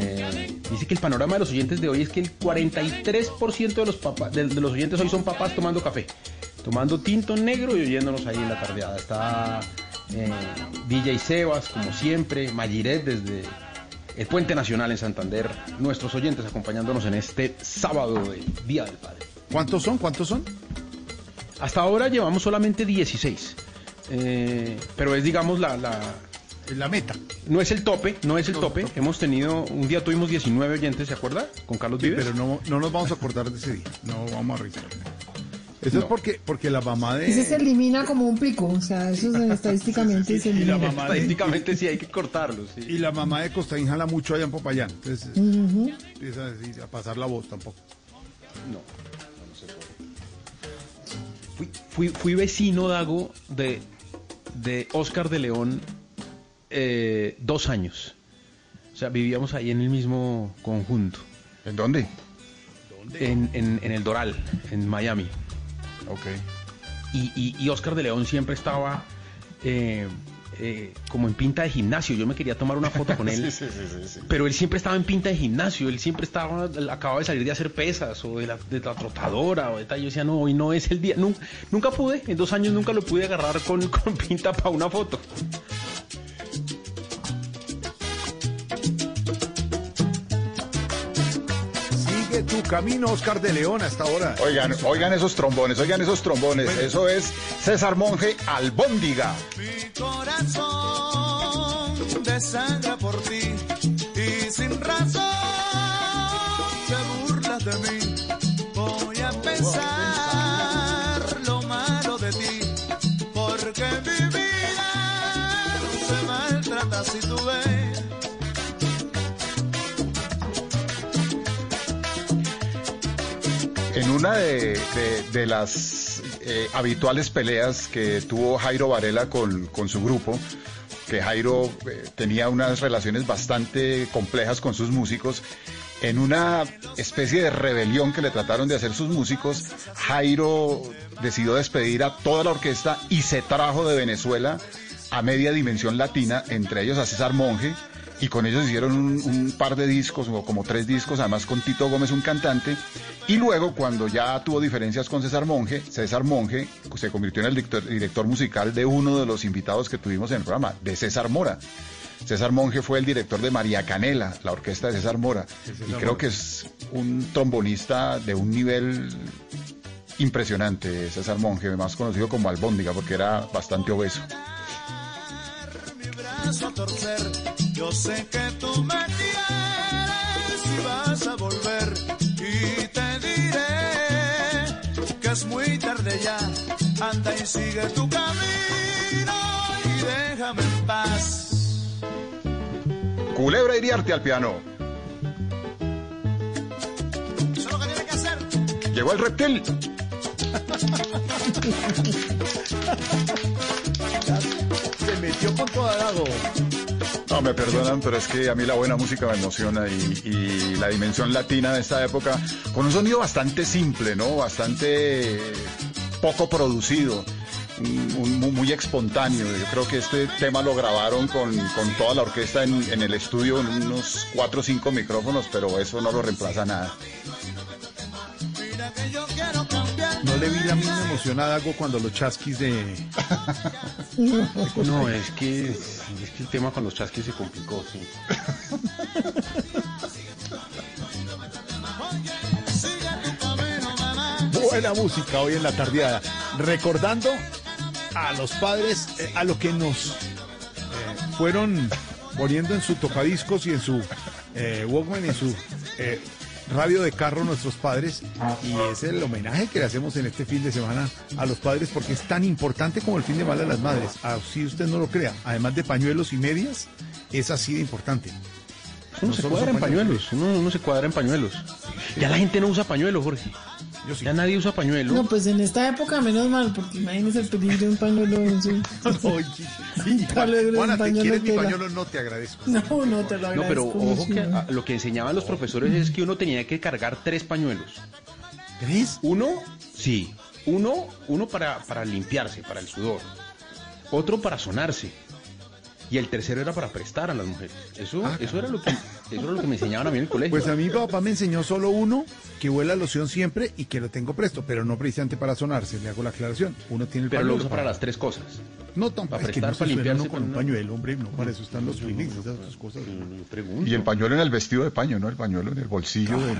Eh, dice que el panorama de los oyentes de hoy es que el 43% de los, de, de los oyentes hoy son papás tomando café, tomando tinto negro y oyéndonos ahí en la tardeada. Está eh, DJ Sebas, como siempre, Mayiret desde el Puente Nacional en Santander, nuestros oyentes acompañándonos en este sábado de Día del Padre. ¿Cuántos son? ¿Cuántos son? Hasta ahora llevamos solamente 16. Eh, pero es, digamos, la, la- La meta. No es el tope, no es el tope. Hemos tenido, un día tuvimos 19 oyentes, ¿se acuerda? Con Carlos Sí, Vives. pero no, no nos vamos a acordar de ese día. No vamos a revisar. Eso es porque, porque la mamá de... Ese se elimina como un pico, o sea, eso es estadísticamente se Y la elimina. mamá de, Estadísticamente sí hay que cortarlo, sí. y la mamá de Costaín jala mucho allá en Popayán. Entonces empieza a, decir- a pasar la voz tampoco. No, no se puede. Fui, fui, fui vecino, Dago, de, de Oscar de León eh, dos años. O sea, vivíamos ahí en el mismo conjunto. ¿En dónde? En, en- en el Doral, en Miami. Ok. Y, y- y Oscar de León siempre estaba eh, eh, como en pinta de gimnasio. Yo me quería tomar una foto con él. Sí, sí, sí, sí, sí. Pero él siempre estaba en pinta de gimnasio, él siempre estaba, él acababa de salir de hacer pesas o de la, de la trotadora o de tal. Yo decía, no, hoy no es el día. Nunca, nunca pude, en dos años nunca lo pude agarrar con, con pinta para una foto. Tu camino, Oscar de León, hasta ahora. Oigan, oigan esos trombones, oigan esos trombones. Eso es César Monje Albóndiga. Mi corazón desangra por ti y sin razón te burlas de mí. Una de, las eh, habituales peleas que tuvo Jairo Varela con, con su grupo, que Jairo eh, tenía unas relaciones bastante complejas con sus músicos, en una especie de rebelión que le trataron de hacer sus músicos, Jairo decidió despedir a toda la orquesta y se trajo de Venezuela a media dimensión latina, entre ellos a César Monge, y con ellos hicieron un, un par de discos, o como tres discos, además con Tito Gómez, un cantante, y luego cuando ya tuvo diferencias con César Monge, César Monge se convirtió en el director, director musical de uno de los invitados que tuvimos en el programa, de César Mora. César Monge fue el director de María Canela, la orquesta de César Mora, y creo que es un trombonista de un nivel impresionante, César Monge, más conocido como Albóndiga, porque era bastante obeso. Yo sé que tú me quieres y vas a volver. Y te diré que es muy tarde ya. Anda y sigue tu camino y déjame en paz. Culebra Iriarte al piano. Eso es lo que tiene que hacer. Llegó el reptil. Se metió con toda Dago. No, me perdonan, pero es que a mí la buena música me emociona y, y la dimensión latina de esta época, con un sonido bastante simple, ¿no? Bastante poco producido, un- un- muy, espontáneo. Yo creo que este tema lo grabaron con, con toda la orquesta en, en el estudio, en unos cuatro o cinco micrófonos, pero eso no lo reemplaza nada. No le vi la misma emoción a Dago cuando los chasquis de... No, es que, es que el tema con los chasquis se complicó, sí. Buena música hoy en la tardeada. Recordando a los padres, eh, a lo que nos eh, fueron poniendo en su tocadiscos y en su eh, Walkman y su eh, radio de carro nuestros padres. Y es el homenaje que le hacemos en este fin de semana a los padres porque es tan importante como el fin de semana de las madres. Así usted no lo crea. Además de pañuelos y medias, es así de importante. Uno No se cuadra en pañuelos, uno, uno se cuadra en pañuelos. Ya la gente no usa pañuelos, Jorge. Yo sí. Ya nadie usa pañuelo. No, pues en esta época menos mal, porque imagínese el peligro de un pañuelo. en su- Oye, sí, Juana, un ¿te pañuelo quieres mi pañuelo? No te agradezco. No, no te lo No, pero agradezco ojo que lo que enseñaban los profesores es que uno tenía que cargar tres pañuelos. ¿Tres? Uno, sí, uno, uno para, para limpiarse, para el sudor. Otro para sonarse. Y el tercero era para prestar a las mujeres. Eso, Ah, eso era lo que, eso era lo que me enseñaban a mí en el colegio. Pues a mi papá me enseñó solo uno, que huele a loción siempre y que lo tengo presto, pero no precisamente para sonarse, le hago la aclaración. Uno tiene el pero lo pañuelo usa para las tres cosas. No, tampoco, para es que no para suena limpiarse, con un no- pañuelo, hombre, no, para eso están los esas cosas. Pregunto. Y el pañuelo en el vestido de paño, ¿no? El pañuelo en el bolsillo del...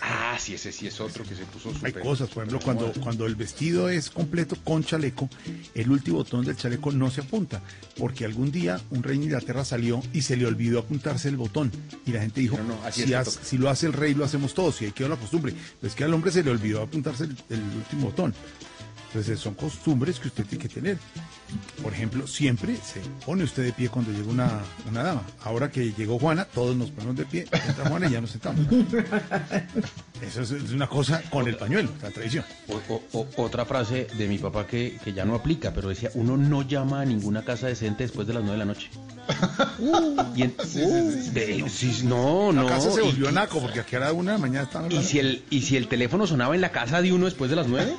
Ah, sí, ese sí es otro que se puso Hay súper- cosas, por ejemplo, cuando, cuando el vestido es completo con chaleco, el último botón del chaleco no se apunta, porque algún día un rey de Inglaterra salió y se le olvidó apuntarse el botón. Y la gente dijo, Pero no, así si, toca. si lo hace el rey, lo hacemos todos, y ahí quedó la costumbre. Pues que al hombre se le olvidó apuntarse el, último botón. Entonces son costumbres que usted tiene que tener. Por ejemplo, siempre se pone usted de pie cuando llega una, una dama. Ahora que llegó Juana, todos nos ponemos de pie. Entra Juana y ya nos sentamos. Eso es, una cosa con el pañuelo, la tradición. Otra frase de mi papá que, que ya no aplica, pero decía, uno no llama a ninguna casa decente después de las nueve de la noche. Y en- sí, no, La no. casa se y- volvió naco porque aquí a la una de la mañana y, si el, y si el teléfono sonaba en la casa de uno después de las nueve,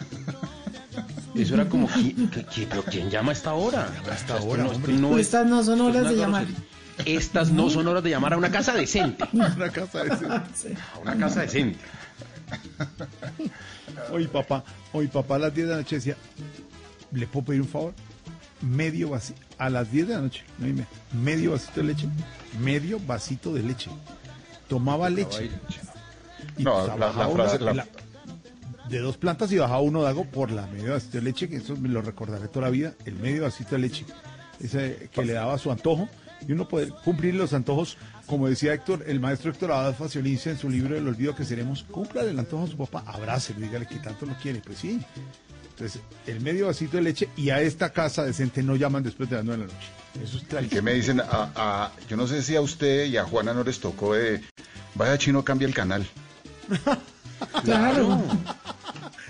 eso era como, ¿qui- qui- qui- ¿pero quién llama a esta hora? a esta hora, no- no es- Estas no son horas de llamar. Estas no son horas de llamar a una casa decente. una casa de ese. Sí. A una casa decente. Oye, papá, oye, papá a las 10 de la noche decía, ¿le puedo pedir un favor? Medio vasito, a las 10 de la noche, no media, medio vasito de leche, medio vasito de leche. Tomaba leche. Y No, pues, la- la bajaba frase- una- la- de dos plantas y bajaba uno dago por la medio vasito de leche, que eso me lo recordaré toda la vida, el medio vasito de leche, ese que le daba su antojo, y uno puede cumplir los antojos, como decía Héctor, el maestro Héctor Abad Faciolince en su libro El olvido que seremos, cumpla el antojo a su papá, abrácelo, dígale que tanto lo quiere, pues sí. Entonces, el medio vasito de leche y a esta casa decente no llaman después de las nueve de la noche. Eso es ¿Y qué me dicen? A, a- yo no sé si a usted y a Juana no les tocó de... Vaya chino, cambia el canal. Claro.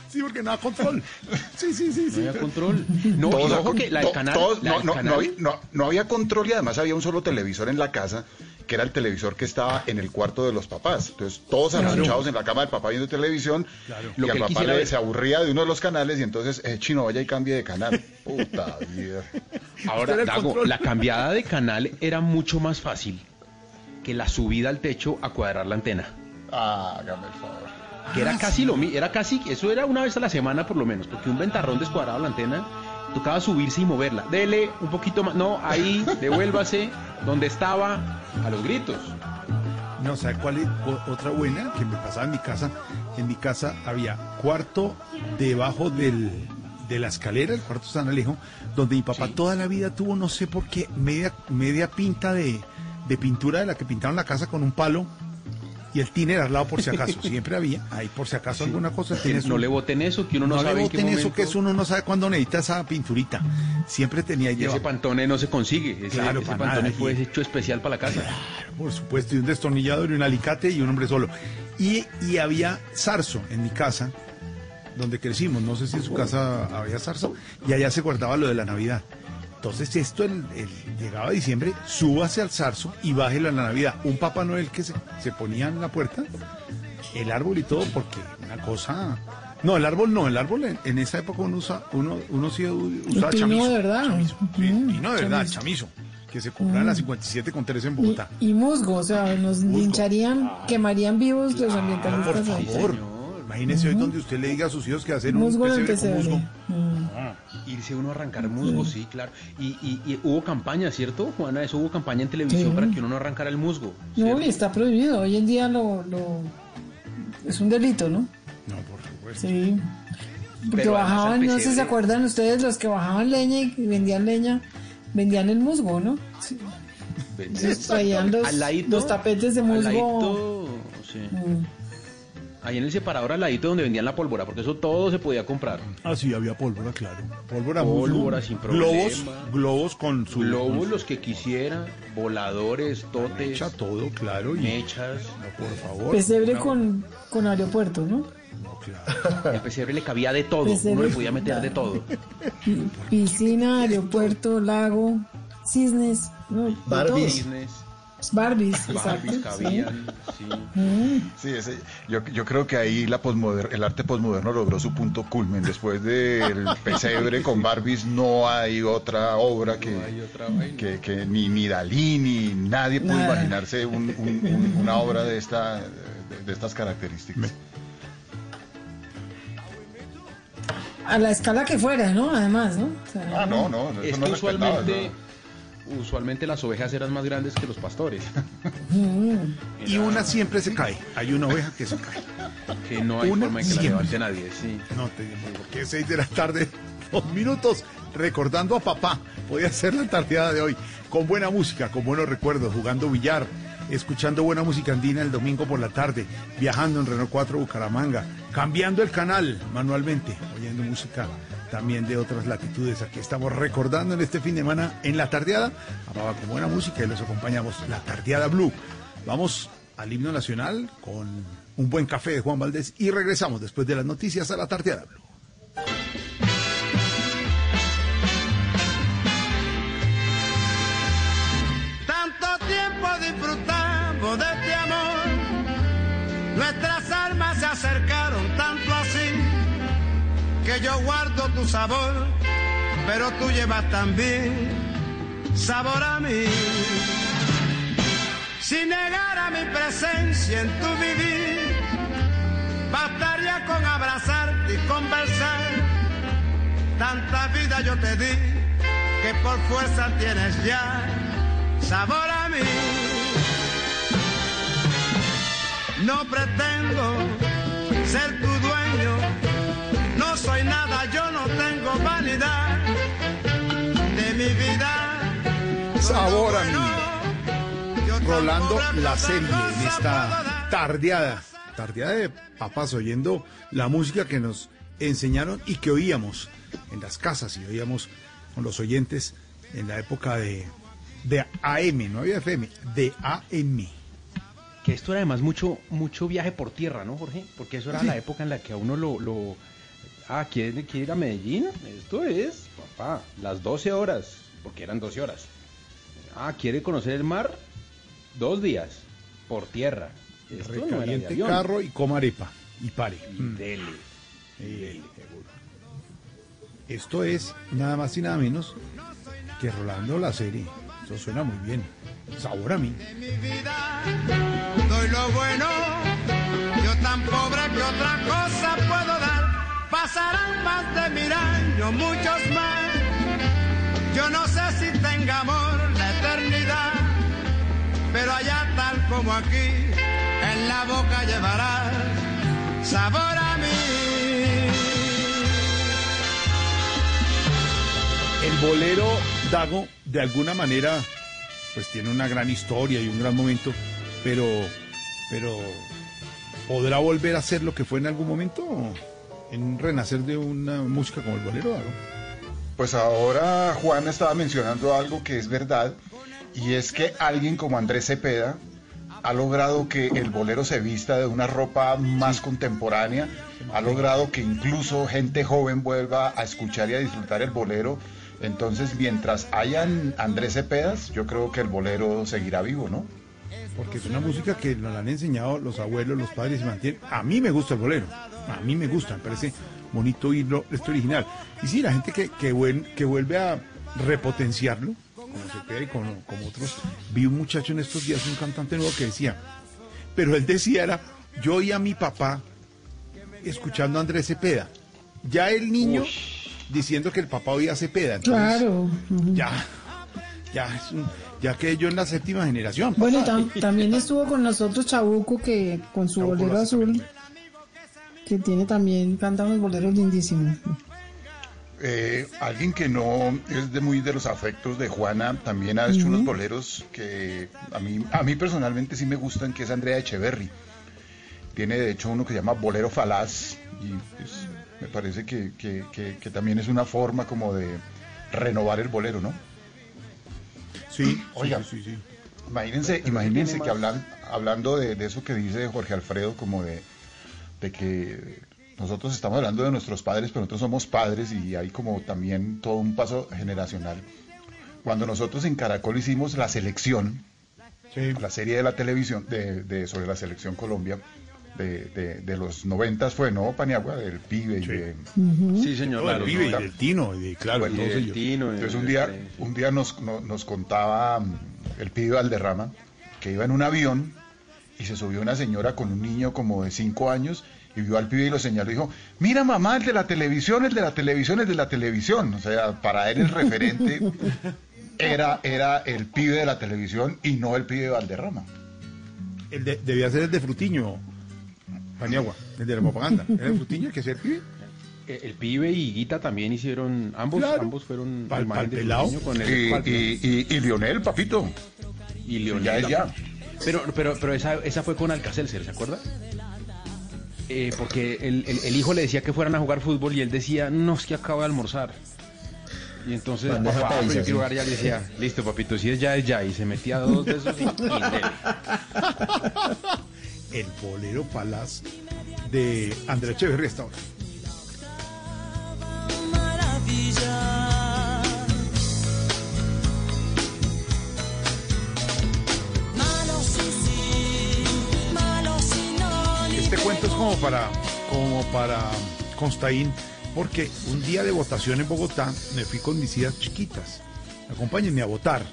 Sí, porque no da control. Sí, sí, sí, No sí. había control. No, Todos y a- ojo que la del canal, todos- la no, del no, canal- no había, no- no había control y además había un solo televisor en la casa, que era el televisor que estaba en el cuarto de los papás. Entonces, todos arranchados en la cama del papá viendo televisión, Claro. y Lo que al papá le, se aburría de uno de los canales y entonces, eh, chino, vaya y cambie de canal. Puta vida. Ahora, Dago, la cambiada de canal era mucho más fácil que la subida al techo a cuadrar la antena. Ah, hágame el favor. Que era casi lo mismo, era casi, eso era una vez a la semana por lo menos, porque un ventarrón descuadrado la antena, tocaba subirse y moverla. Dele un poquito más, no, ahí, devuélvase, donde estaba, a los gritos. No, ¿sabe cuál es otra buena que me pasaba en mi casa? En mi casa había cuarto debajo del, de la escalera, el cuarto San Alejo, donde mi papá toda la vida tuvo, no sé por qué, media, media pinta de, de pintura de la que pintaron la casa con un palo y el tiner al lado por si acaso. Siempre había, ahí por si acaso alguna cosa. Tienes no un- le voten eso, que uno no, no, sabe le en qué boten eso momento. que uno no sabe cuándo necesita esa pinturita. Siempre tenía Y ese pantone no se consigue. Ese, Claro, ese pantone fue y- hecho especial para la casa. por supuesto, y un destornillador y un alicate y un hombre solo. Y, y había zarzo en mi casa, donde crecimos, no sé si en su casa había zarzo, y allá se guardaba lo de la Navidad. Entonces esto, el, el- llegaba diciembre, súbase al zarzo y bájelo a la Navidad. Un Papá Noel que se, se ponía en la puerta, el árbol y todo, porque una cosa No, el árbol no, el árbol en, en esa época uno usa, uno, uno sí usaba pino chamizo. de verdad. Chamizo, sí, Mm, pino de verdad, chamizo. chamizo. Que se compraba en la 57 con 3 en Bogotá. Y, y musgo, o sea, nos lincharían, quemarían vivos los Ah, por ambientalistas. Imagínese hoy donde usted le diga a sus hijos que hacer un Musgo el pesebre con musgo. Irse uno a arrancar musgo, sí, claro. Y, y- y hubo campaña, ¿cierto, Juana? Eso hubo campaña en televisión Sí. para que uno no arrancara el musgo. No, y está prohibido. Hoy en día lo, lo es un delito, ¿no? No, por supuesto. Sí. Porque Pero bajaban, al no sé si se acuerdan ustedes, los que bajaban leña y vendían leña, vendían el musgo, ¿no? Sí. Traían los, Al ladito, los tapetes de al musgo. ladito, sí. Mm. Ahí en el separador al ladito donde vendían la pólvora, porque eso todo se podía comprar. Ah, sí, había pólvora, claro. Pólvora, Pólvora sin problema. globos, globos con su... Globos, con los que quisieran, voladores, totes, mecha, todo, claro. Y, mechas. no, por favor. Pesebre No, con, con aeropuerto, ¿no? no, claro. El pesebre le cabía de todo, Pesebre- uno le podía meter de todo. Pi- Piscina, aeropuerto, lago, cisnes, ¿no? Barbies. Business, todo. Barbies, Barbies sí. cabían, sí. Mm. Sí, ese- yo, yo creo que ahí la el arte posmoderno logró su punto culmen. Después del pesebre con Barbies no hay otra obra que, hay otra vaina. que, que ni, ni Dalí ni nadie pudo Nada. imaginarse un- un- un- una obra de, esta, de, de estas características. A la escala que fuera, ¿no? Además, ¿no? O sea, Ah, no, no, eso Es no que usualmente, ¿no? Usualmente las ovejas eran más grandes que los pastores. Y una siempre se cae. Hay una oveja que se cae. Que no hay Una forma de que la siempre. levante nadie, sí. No te digo, porque es 6 de la tarde, dos minutos, recordando a papá. Podía ser la tardeada de hoy, con buena música, con buenos recuerdos, jugando billar, escuchando buena música andina el domingo por la tarde, viajando en Renault 4 Bucaramanga, cambiando el canal manualmente, oyendo música también de otras latitudes. Aquí estamos recordando en este fin de semana en la tardeada, a papá con buena música y los acompañamos, la tardeada blue. Vamos al himno nacional con un buen café de Juan Valdés y regresamos después de las noticias a la tardeada blue. Tanto tiempo disfrutamos de este amor, nuestras almas se así, que yo guardo tu sabor, pero tú llevas también sabor a mí. Si negara mi presencia en tu vivir, bastaría con abrazarte y conversar. Tanta vida yo te di que por fuerza tienes ya sabor a mí. No pretendo ser tu no soy nada, yo no tengo vanidad de mi vida. Sabor a mí. Rolando la serie en esta tardeada. Tardeada de papás oyendo la música que nos enseñaron y que oíamos en las casas y oíamos con los oyentes en la época de, de AM, no había FM, de AM. Que esto era además mucho, mucho viaje por tierra, ¿no, Jorge? Porque eso era la época en la que a uno lo... lo... Ah, ¿quiere, quiere ir a Medellín? Esto es, papá, las 12 horas, porque eran 12 horas. Ah, ¿quiere conocer el mar? Dos días, por tierra. Esto no era de Recaliente avión. carro y coma arepa y pare. Y dele. Eh, seguro. Esto es nada más y nada menos que Rolando la serie. Eso suena muy bien. Sabor a mí. de mi vida doy lo bueno yo tan pobre que otra cosa pasarán más de mil años muchos más yo no sé si tenga amor la eternidad pero allá tal como aquí en la boca llevarás sabor a mí El bolero Dago, de alguna manera, pues tiene una gran historia y un gran momento, pero, pero ¿podrá volver a ser lo que fue en algún momento? En un renacer de una música como el bolero Dago. Pues ahora Juan estaba mencionando algo que es verdad, y es que alguien como Andrés Cepeda ha logrado que el bolero se vista de una ropa más contemporánea, ha logrado que incluso gente joven vuelva a escuchar y a disfrutar el bolero. Entonces, mientras hayan Andrés Cepedas, yo creo que el bolero seguirá vivo, ¿no? porque es una música que nos la han enseñado los abuelos, los padres y mantienen. A mí me gusta el bolero, a mí me gusta, me parece bonito oírlo, esto original. Y sí, la gente que, que, vuel- que vuelve a repotenciarlo, como Cepeda y como, como otros, vi un muchacho en estos días, un cantante nuevo que decía, pero él decía era, yo oí a mi papá escuchando a Andrés Cepeda, ya el niño diciendo que el papá oía a Cepeda, entonces Claro. ya, ya, es un- ya que yo en la séptima generación. Bueno, tam- también estuvo con nosotros Chabuco, que con su Chabuco bolero azul, que tiene también, canta unos boleros lindísimos. Eh, alguien que no es de muy de los afectos de Juana también ha hecho unos boleros que a mí, a mí personalmente sí me gustan, que es Andrea Echeverry. Tiene de hecho uno que se llama Bolero Falaz y pues, me parece que, que- que- que también es una forma como de renovar el bolero, ¿no? Sí, Oiga. sí, sí, sí. Imagínense, imagínense que hablan, hablando de, de eso que dice Jorge Alfredo, como de, de que nosotros estamos hablando de nuestros padres, pero nosotros somos padres y hay como también todo un paso generacional. Cuando nosotros en Caracol hicimos la selección, Sí. la serie de la televisión de, de- sobre la selección Colombia, de, de- de los noventas fue, ¿no, Paniagua? Del pibe y Sí. de... Sí, señor. Todo el claro, pibe y del Tino, y de, claro, Bueno, todos y del ellos. Tino, Entonces un día, este, un día nos, no- nos contaba mm, el pibe Valderrama que iba en un avión y se subió una señora con un niño como de cinco años y vio al pibe y lo señaló y dijo, mira mamá, el de la televisión, el de la televisión, el de la televisión. O sea, para él el referente era, era el pibe de la televisión y no el pibe Valderrama. El de- debía ser el de Frutiño, Paniagua, el de la propaganda. Era el Frutiño el que es el pibe. eh, el pibe y Guita también hicieron, ambos, Claro. ambos fueron Pal- de con Y, el y, y- y Lionel, papito. y Leonel. Ya es ya. Pero, pero, pero esa, esa fue con Alcacelser, ¿se acuerda? Eh, porque el, el- el hijo le decía que fueran a jugar fútbol y él decía, no, es que acabo de almorzar. Y entonces, papá, paisa, yo quiero jugar ya, le decía, listo, papito, si es ya, es ya. Y se metía dos de esos y, y. El bolero palaz de Andrés Echeverría hasta ahora. maravilla. Este cuento es como para, como para Constaín, porque un día de votación en Bogotá me fui con mis hijas chiquitas. Acompáñenme a votar.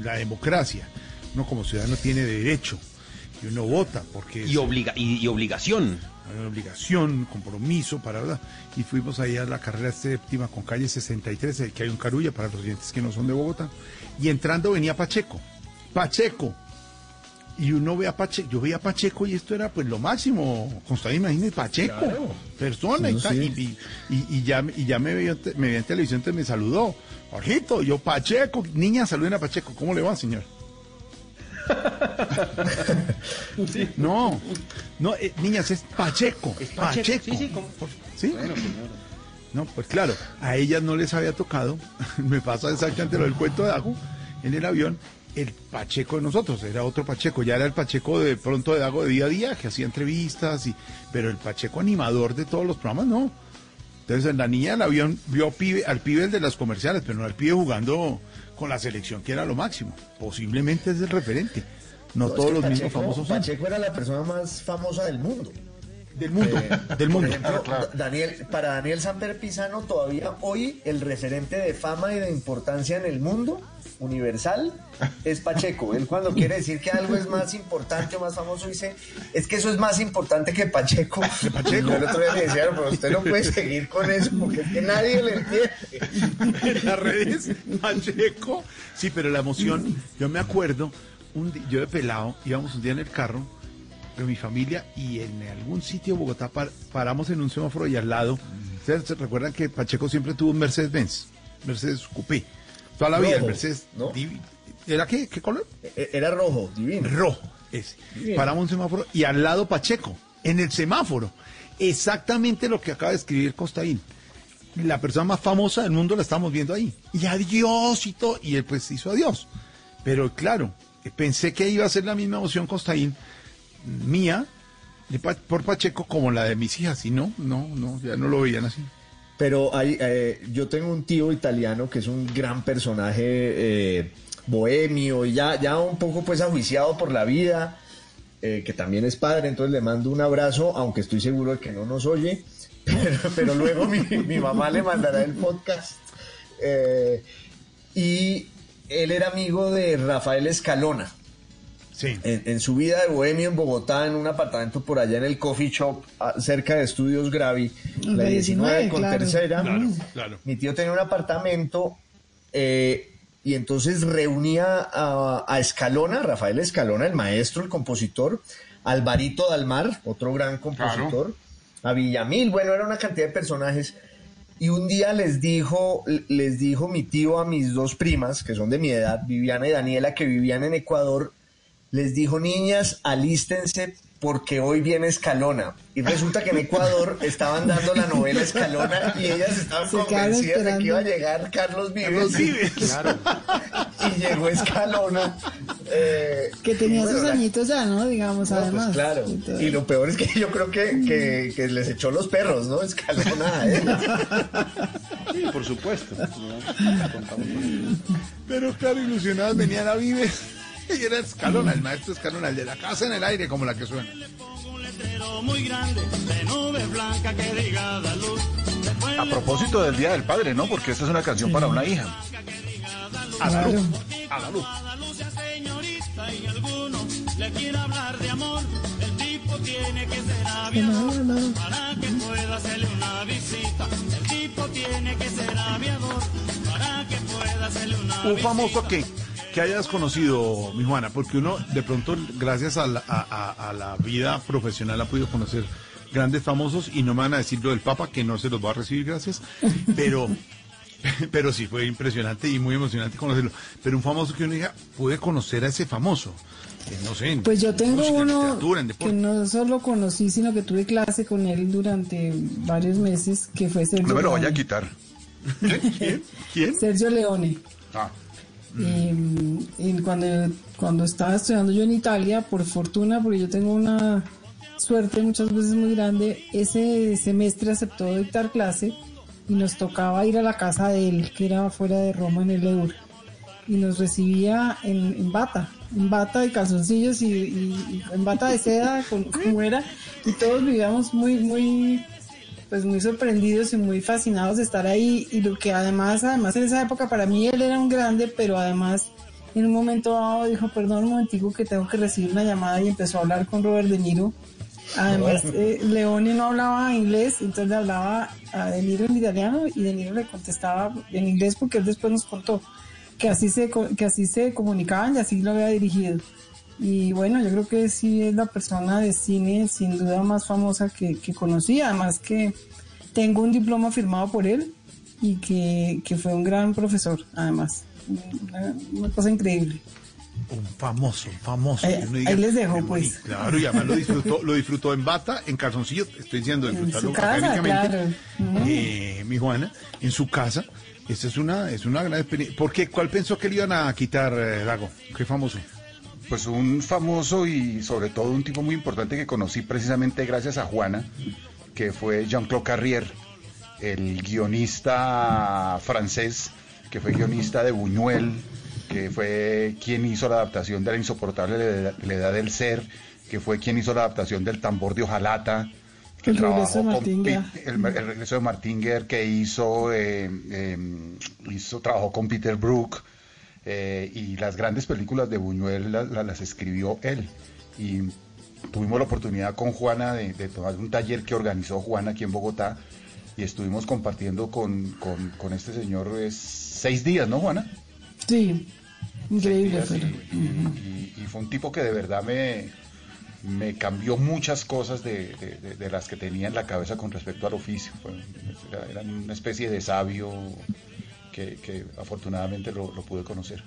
La, democracia. Uno como ciudadano tiene derecho y uno vota porque Y, obliga, y, y obligación. una obligación, compromiso para ¿verdad? y fuimos ahí a la carrera séptima con calle 63, eh, que hay un carulla para los oyentes que no son de Bogotá, y entrando venía Pacheco, Pacheco, y uno ve a Pacheco, yo veía a Pacheco y esto era pues lo máximo, Constantino, imagínese, Pacheco, persona Sí, y, tal, sí. y, y- y ya, y ya me veía, en me televisión, entonces me saludó, Jorgito, yo Pacheco, niña, saluden a Pacheco, ¿cómo le va, señor? No, no, eh, niñas, es Pacheco. Es Pacheco, Pacheco. sí, sí, como- ¿Sí? Bueno, señor. No, pues claro, a ellas no les había tocado, me pasa exactamente lo del cuento de Dago, en el avión, el Pacheco de nosotros, era otro Pacheco, ya era el Pacheco de pronto de Dago de día a día, que hacía entrevistas, y, pero el Pacheco animador de todos los programas, no. Entonces la niña del avión vio al pibe, al pibe el de las comerciales, pero no al pibe jugando con la selección, que era lo máximo. Posiblemente es el referente. No, todos los Pacheco, mismos famosos son. Pacheco era la persona más famosa del mundo. Del mundo, Eh, del mundo. Por ejemplo, Daniel, para Daniel Samper Pisano, todavía hoy el referente de fama y de importancia en el mundo universal es Pacheco. Él cuando quiere decir que algo es más importante o más famoso dice, es que eso es más importante que Pacheco. Pacheco. Yo el otro día le decía, pero usted no puede seguir con eso porque es que nadie le entiende. en las redes, Pacheco. Sí, pero la emoción, yo me acuerdo, un di- yo de pelado, íbamos un día en el carro con mi familia y en algún sitio de Bogotá par- paramos en un semáforo y al lado, ¿ustedes se recuerdan que Pacheco siempre tuvo un Mercedes-Benz? Mercedes Coupé. Toda la vida, el Mercedes. ¿Era qué? ¿Qué color? E- Era rojo, divino. Rojo, ese. Paramos un semáforo y al lado Pacheco, en el semáforo. Exactamente lo que acaba de escribir Costaín. La persona más famosa del mundo la estamos viendo ahí. Y adiós y todo. Y él pues hizo adiós. Pero claro, pensé que iba a ser la misma emoción Costaín mía por Pacheco como la de mis hijas. Y no, no, no, ya no lo veían así. Pero hay, eh, yo tengo un tío italiano que es un gran personaje eh, bohemio y ya, ya un poco pues ajuiciado por la vida, eh, que también es padre, entonces le mando un abrazo, aunque estoy seguro de que no nos oye, pero, luego mi, mi mamá le mandará el podcast. Eh, y él era amigo de Rafael Escalona. Sí. En, en su vida de bohemio en Bogotá, en un apartamento por allá en el coffee shop, cerca de Estudios Gravi, la 19 con claro. tercera. Claro, claro. Mi tío tenía un apartamento eh, y entonces reunía a, a Escalona, Rafael Escalona, el maestro, el compositor, Alvarito Dalmar, otro gran compositor, a Villamil, bueno, era una cantidad de personajes. Y un día les dijo, les dijo mi tío a mis dos primas, que son de mi edad, Viviana y Daniela, que vivían en Ecuador, les dijo, niñas, alístense porque hoy viene Escalona. Y resulta que en Ecuador estaban dando la novela Escalona y ellas estaban Se convencidas de que iba a llegar Carlos Vives. Carlos Vives. Claro. Y llegó Escalona. eh, Que tenía bueno, sus añitos ya, ¿no? Digamos, no, pues además. claro. Y lo peor es que yo creo que, que, que les echó los perros, ¿no? Escalona a ellas. Sí, por supuesto. Pero claro, ilusionadas venían a Vives. Y era Escalona, el maestro Escalona, el de la casa en el aire, como la que suena. un letrero muy grande de nube blanca que diga da luz. Después A propósito del Día del Padre, ¿no? Porque esta es una canción para una hija. A la luz. A la luz. para que pueda hacerle una visita. El tipo tiene que ser aviador para que pueda hacerle una Un famoso que, que hayas conocido, mi Juana, porque uno de pronto, gracias a la, a, la vida profesional, ha podido conocer grandes famosos y no me van a decir lo del Papa, que no se los va a recibir, gracias, pero, pero sí fue impresionante y muy emocionante conocerlo. Pero un famoso que uno diga, pude conocer a ese famoso, que no sé, en Pues yo tengo música, uno en que no solo conocí, sino que tuve clase con él durante varios meses, que fue Sergio No me lo vaya a Leone. quitar. ¿Quién? ¿Quién? Sergio Leone. Ah, Y, y cuando, cuando estaba estudiando yo en Italia, por fortuna, porque yo tengo una suerte muchas veces muy grande, ese semestre aceptó dictar clase y nos tocaba ir a la casa de él, que era fuera de Roma en el Eur. Y nos recibía en, bata, en bata y calzoncillos y, y- en bata de seda, como era. Y todos vivíamos muy, muy, pues muy sorprendidos y muy fascinados de estar ahí y lo que además, además en esa época para mí él era un grande, pero además en un momento dado dijo, perdón un momentico que tengo que recibir una llamada y empezó a hablar con Robert De Niro. Además, eh, Leone no hablaba inglés, entonces le hablaba a De Niro en italiano y De Niro le contestaba en inglés porque él después nos contó que así se, que así se comunicaban y así lo había dirigido. Y bueno, yo creo que sí es la persona de cine sin duda más famosa que, que conocí, además que tengo un diploma firmado por él y que, que fue un gran profesor, además. Una, una cosa increíble. Un famoso, un famoso. Uno ahí les dejo, "Qué pues". bonito". Claro, y además lo disfrutó, lo disfrutó en bata, en calzoncillo, estoy diciendo, En disfrutarlo su casa, claro. Ujú. Eh, mi Juana, en su casa. Esta es una, es una gran experiencia. ¿Por qué? ¿Cuál pensó que le iban a quitar, eh, Dago? ¿Qué famoso? Pues un famoso y sobre todo un tipo muy importante que conocí precisamente gracias a Juana, que fue Jean-Claude Carrier, el guionista francés, que fue guionista de Buñuel, que fue quien hizo la adaptación de La insoportable Le- la edad del ser, que fue quien hizo la adaptación del tambor de hojalata, que El regreso trabajó de con el, el regreso de Martín Guerra, que hizo, eh, eh, hizo trabajó con Peter Brook eh, y las grandes películas de Buñuel la- la- las escribió él. Y tuvimos la oportunidad con Juana de, de tomar un taller que organizó Juana aquí en Bogotá y estuvimos compartiendo con, con- con este señor seis días, ¿no, Juana? Sí, increíble. Pero- y, y- y- y fue un tipo que de verdad me, me cambió muchas cosas de, de- de- de las que tenía en la cabeza con respecto al oficio. Fue- era, era una especie de sabio que, que afortunadamente lo, lo pude conocer.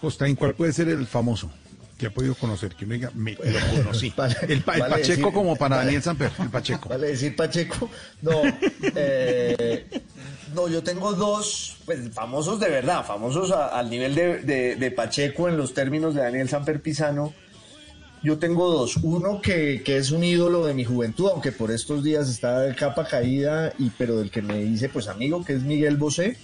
Costaín, ¿cuál puede ser el famoso que ha podido conocer? Que uno diga, me, lo conocí. Vale- el, pa- el vale Pacheco decir- como para vale- Daniel Samper, el Pacheco. Vale decir Pacheco. No, eh, no, yo tengo dos pues, famosos de verdad, famosos a- al nivel de, de- de Pacheco en los términos de Daniel Samper Pisano. Yo tengo dos. Uno que, que es un ídolo de mi juventud, aunque por estos días está de capa caída, y, pero del que me hice pues amigo, que es Miguel Bosé.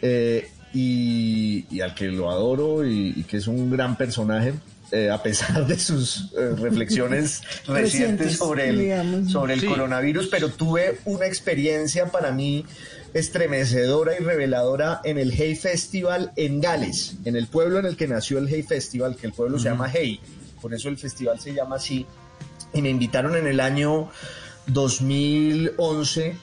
Eh, y, y al que lo adoro y, y que es un gran personaje. eh, a pesar de sus eh, reflexiones recientes sobre el, digamos. sobre el Sí. coronavirus, pero tuve una experiencia para mí estremecedora y reveladora en el Hay Festival en Gales, en el pueblo en el que nació el Hay Festival, que el pueblo se llama Hay, por eso el festival se llama así, y me invitaron en el año 2011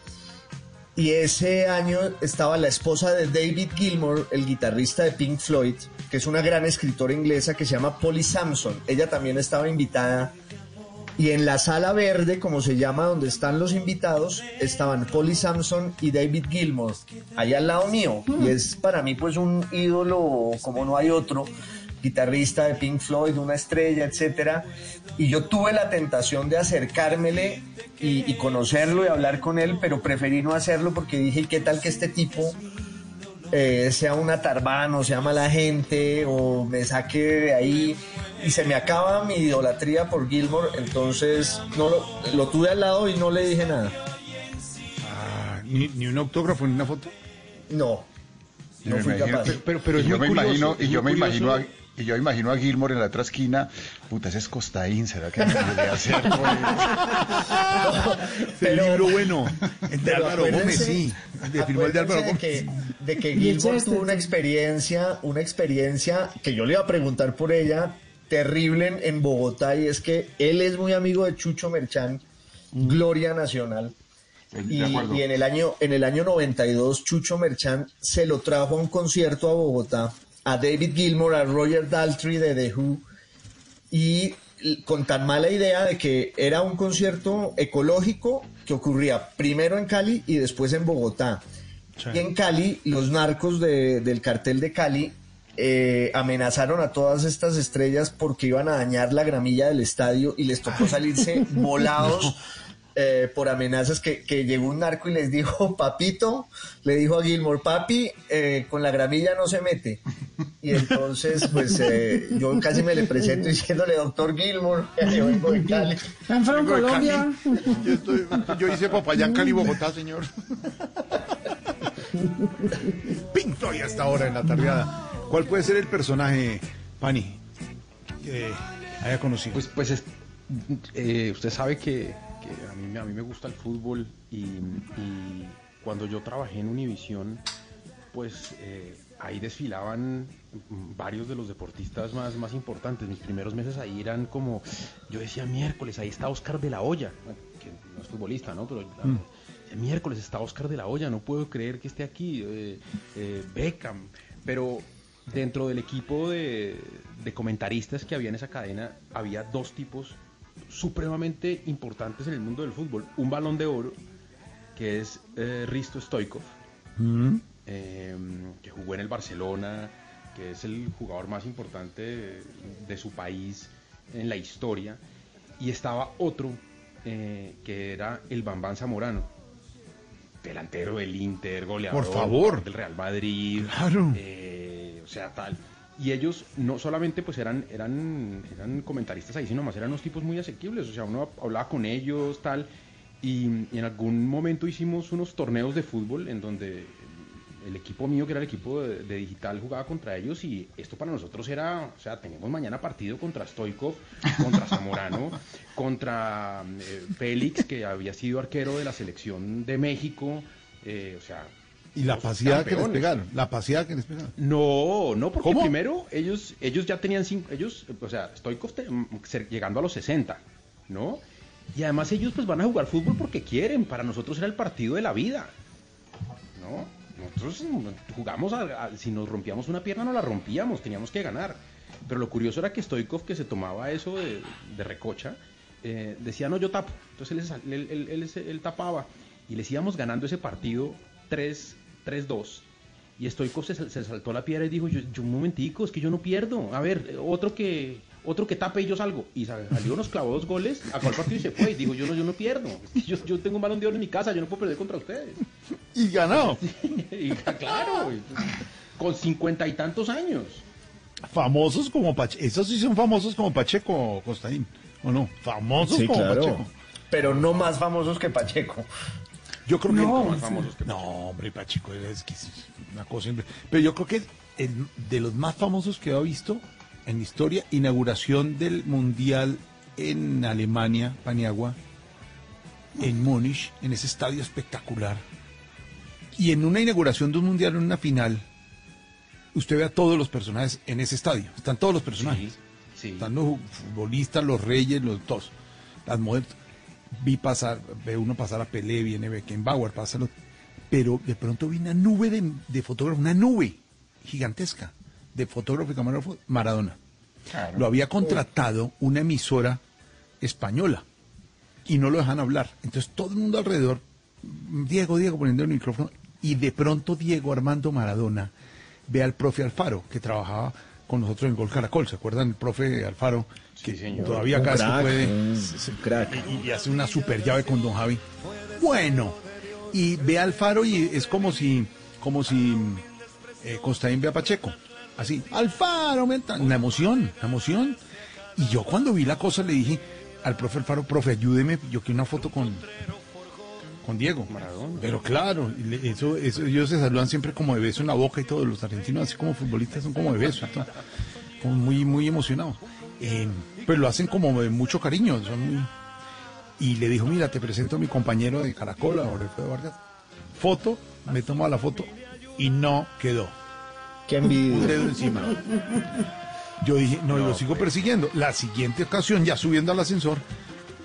y ese año estaba la esposa de David Gilmour, el guitarrista de Pink Floyd, que es una gran escritora inglesa que se llama Polly Sampson. Ella también estaba invitada. Y en la sala verde, como se llama, donde están los invitados, estaban Polly Sampson y David Gilmour, ahí al lado mío. Y es para mí pues un ídolo como no hay otro, guitarrista de Pink Floyd, una estrella, etcétera. Y yo tuve la tentación de acercármele y, y conocerlo y hablar con él, pero preferí no hacerlo porque dije, ¿qué tal que este tipo eh, sea una tarbana o sea mala gente o me saque de ahí y se me acaba mi idolatría por Gilmore, entonces no lo, lo tuve al lado y no le dije nada. Ah, ni, ni un autógrafo ni una foto. No, no fui capaz. Pero- pero es yo muy me curioso, imagino, y yo imagino a. y yo imagino a Gilmore en la otra esquina, puta, ese es Costaín, ¿será que me a hacer? pues? El libro bueno. El de Pero Álvaro Gómez, sí. De firmó el de Álvaro de Gómez. que, de que Gilmore tuvo una experiencia, una experiencia que yo le iba a preguntar por ella, terrible en, en Bogotá, y es que él es muy amigo de Chucho Merchán, Gloria Nacional. De Y, y en el año en el año 92 Chucho Merchán se lo trajo a un concierto a Bogotá a David Gilmour, a Roger Daltrey de The Who y con tan mala idea de que era un concierto ecológico que ocurría primero en Cali y después en Bogotá. Sí. Y en Cali, los narcos de- del cartel de Cali eh, amenazaron a todas estas estrellas porque iban a dañar la gramilla del estadio y les tocó salirse volados eh, por amenazas que, que llegó un narco y les dijo, papito, le dijo a Gilmore, papi, eh, con la gramilla no se mete. Y entonces, pues eh, yo casi me le presento diciéndole, doctor Gilmore, yo vengo de Cali. Vengo de Colombia. Cali. Yo, estoy- yo hice Popayán, Cali, Bogotá, señor. Pink Floyd hasta ahora en la tardeada. ¿Cuál puede ser el personaje, Pani, que haya conocido? Pues, pues es- eh, usted sabe que, que a, mí, a mí me gusta el fútbol y, y cuando yo trabajé en Univisión, pues eh, ahí desfilaban mm, varios de los deportistas más, más importantes. Mis primeros meses ahí eran como, yo decía miércoles, ahí está Oscar de la Hoya, que no es futbolista, ¿no? Pero el miércoles está Oscar de la Hoya, no puedo creer que esté aquí, eh, eh, Beckham, pero dentro del equipo de, de comentaristas que había en esa cadena había dos tipos supremamente importantes en el mundo del fútbol. Un balón de oro, que es eh, Risto Stoikov, eh, que jugó en el Barcelona, que es el jugador más importante de, de su país en la historia. Y estaba otro, eh, que era el Bambán Zamorano, delantero del Inter, goleador Por favor. del Real Madrid, Claro. eh, o sea, tal. Y ellos no solamente pues eran, eran, eran comentaristas ahí, sino más eran unos tipos muy asequibles, o sea, uno hablaba con ellos, tal, y, y en algún momento hicimos unos torneos de fútbol en donde el equipo mío, que era el equipo de, de digital, jugaba contra ellos y esto para nosotros era, o sea, teníamos mañana partido contra Stoikov, contra Zamorano, contra eh, Félix, que había sido arquero de la selección de México, eh, o sea... y la paseada que les pegaron. La paseada que les pegaron. No, no, porque ¿Cómo? primero ellos, ellos ya tenían cinco, ellos, o sea, Stoikov te- mm, llegando a los 60, ¿no? Y además ellos pues van a jugar fútbol porque quieren, para nosotros era el partido de la vida, ¿no? Nosotros mm, jugamos, a- a- si nos rompíamos una pierna no la rompíamos, teníamos que ganar. Pero lo curioso era que Stoikov, que se tomaba eso de, de recocha, eh, decía, no, yo tapo. Entonces él, tapaba y les íbamos ganando ese partido 3 3-2. Y Stoikov se, se saltó la piedra y dijo, yo, yo, un momentico, es que yo no pierdo. A ver, otro que otro que tape y yo salgo. Y sal- salió, nos clavó dos goles, acabó el partido y se fue. Y dijo, yo no, yo no pierdo. Yo, yo tengo un balón de oro en mi casa, yo no puedo perder contra ustedes. Y ganado. y claro, con cincuenta y tantos años. Famosos como Pacheco. Esos sí son famosos como Pacheco, Costaín. ¿O no? Famosos Sí, como claro. Pacheco. Pero no más famosos que Pacheco. Yo creo que No, más famosos no, hombre, Pachico, es que es una cosa. Pero yo creo que el- de los más famosos que he visto en la historia, inauguración del Mundial en Alemania, Paniagua, en Múnich, en ese estadio espectacular. Y en una inauguración de un Mundial, en una final, usted ve a todos los personajes en ese estadio. Están todos los personajes. Sí. Están los futbolistas, los reyes, los todos. Las modelos. Vi pasar, ve uno pasar a Pelé, viene Beckenbauer, pasa lo- Pero de pronto vi una nube de, de fotógrafos, una nube gigantesca de fotógrafo y camarógrafo, Maradona. Lo había contratado una emisora española y no lo dejan hablar. Entonces todo el mundo alrededor, Diego, Diego poniendo el micrófono, y de pronto Diego Armando Maradona ve al profe Alfaro, que trabajaba con nosotros en Gol Caracol, ¿se acuerdan? El profe Alfaro, que todavía cada vez que crack, puede crack. Y, y hace una super llave con Don Javi. Bueno, y ve a Alfaro y es como si, como si eh, Constaín ve a Pacheco. Así, Alfaro, la emoción, la emoción. Y yo cuando vi la cosa le dije al profe Alfaro, profe, ayúdeme, yo quiero una foto con, con Diego. Pero claro, eso, eso, ellos se saludan siempre como de beso en la boca y todo, los argentinos así como futbolistas son como de beso, como muy, muy emocionados. Eh, pero lo hacen como de mucho cariño, son muy... Y le dijo, mira, te presento a mi compañero de Caracol, ahora Alfredo Vargas. Foto, me toma la foto y no quedó. Qué Un envidia. dedo encima. Yo dije, no, lo sigo persiguiendo. La siguiente ocasión, ya subiendo al ascensor,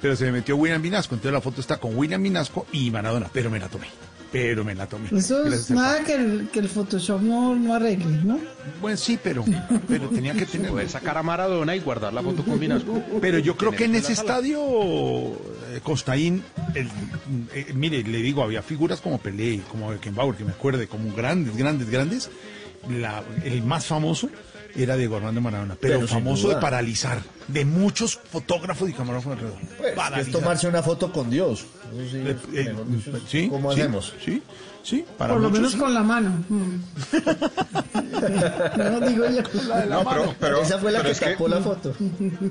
pero se me metió William Vinasco. Entonces la foto está con William Vinasco y Maradona, pero me la tomé. Pero me la tomé. Eso es nada que el, que el Photoshop no, no arregle, ¿no? Bueno, sí, pero, pero tenía que tener. Poder sacar a Maradona y guardar la foto con Vinasco. Pero yo creo que en ese estadio, eh, Costaín, el- eh, mire, le digo, había figuras como Pelé, como Beckenbauer, que me acuerde, como grandes, grandes, grandes. La- el más famoso era Diego Armando Maradona, pero, famoso de paralizar, de muchos fotógrafos y camarógrafos alrededor. Pues, es tomarse una foto con Dios. Eso sí, Eh, eh, sí, ¿Cómo sí, hacemos? Sí, sí, para Por lo menos sí. con la mano. Mm. no digo yo. No, pero, pero- Esa fue la pero que es que- tapó la foto.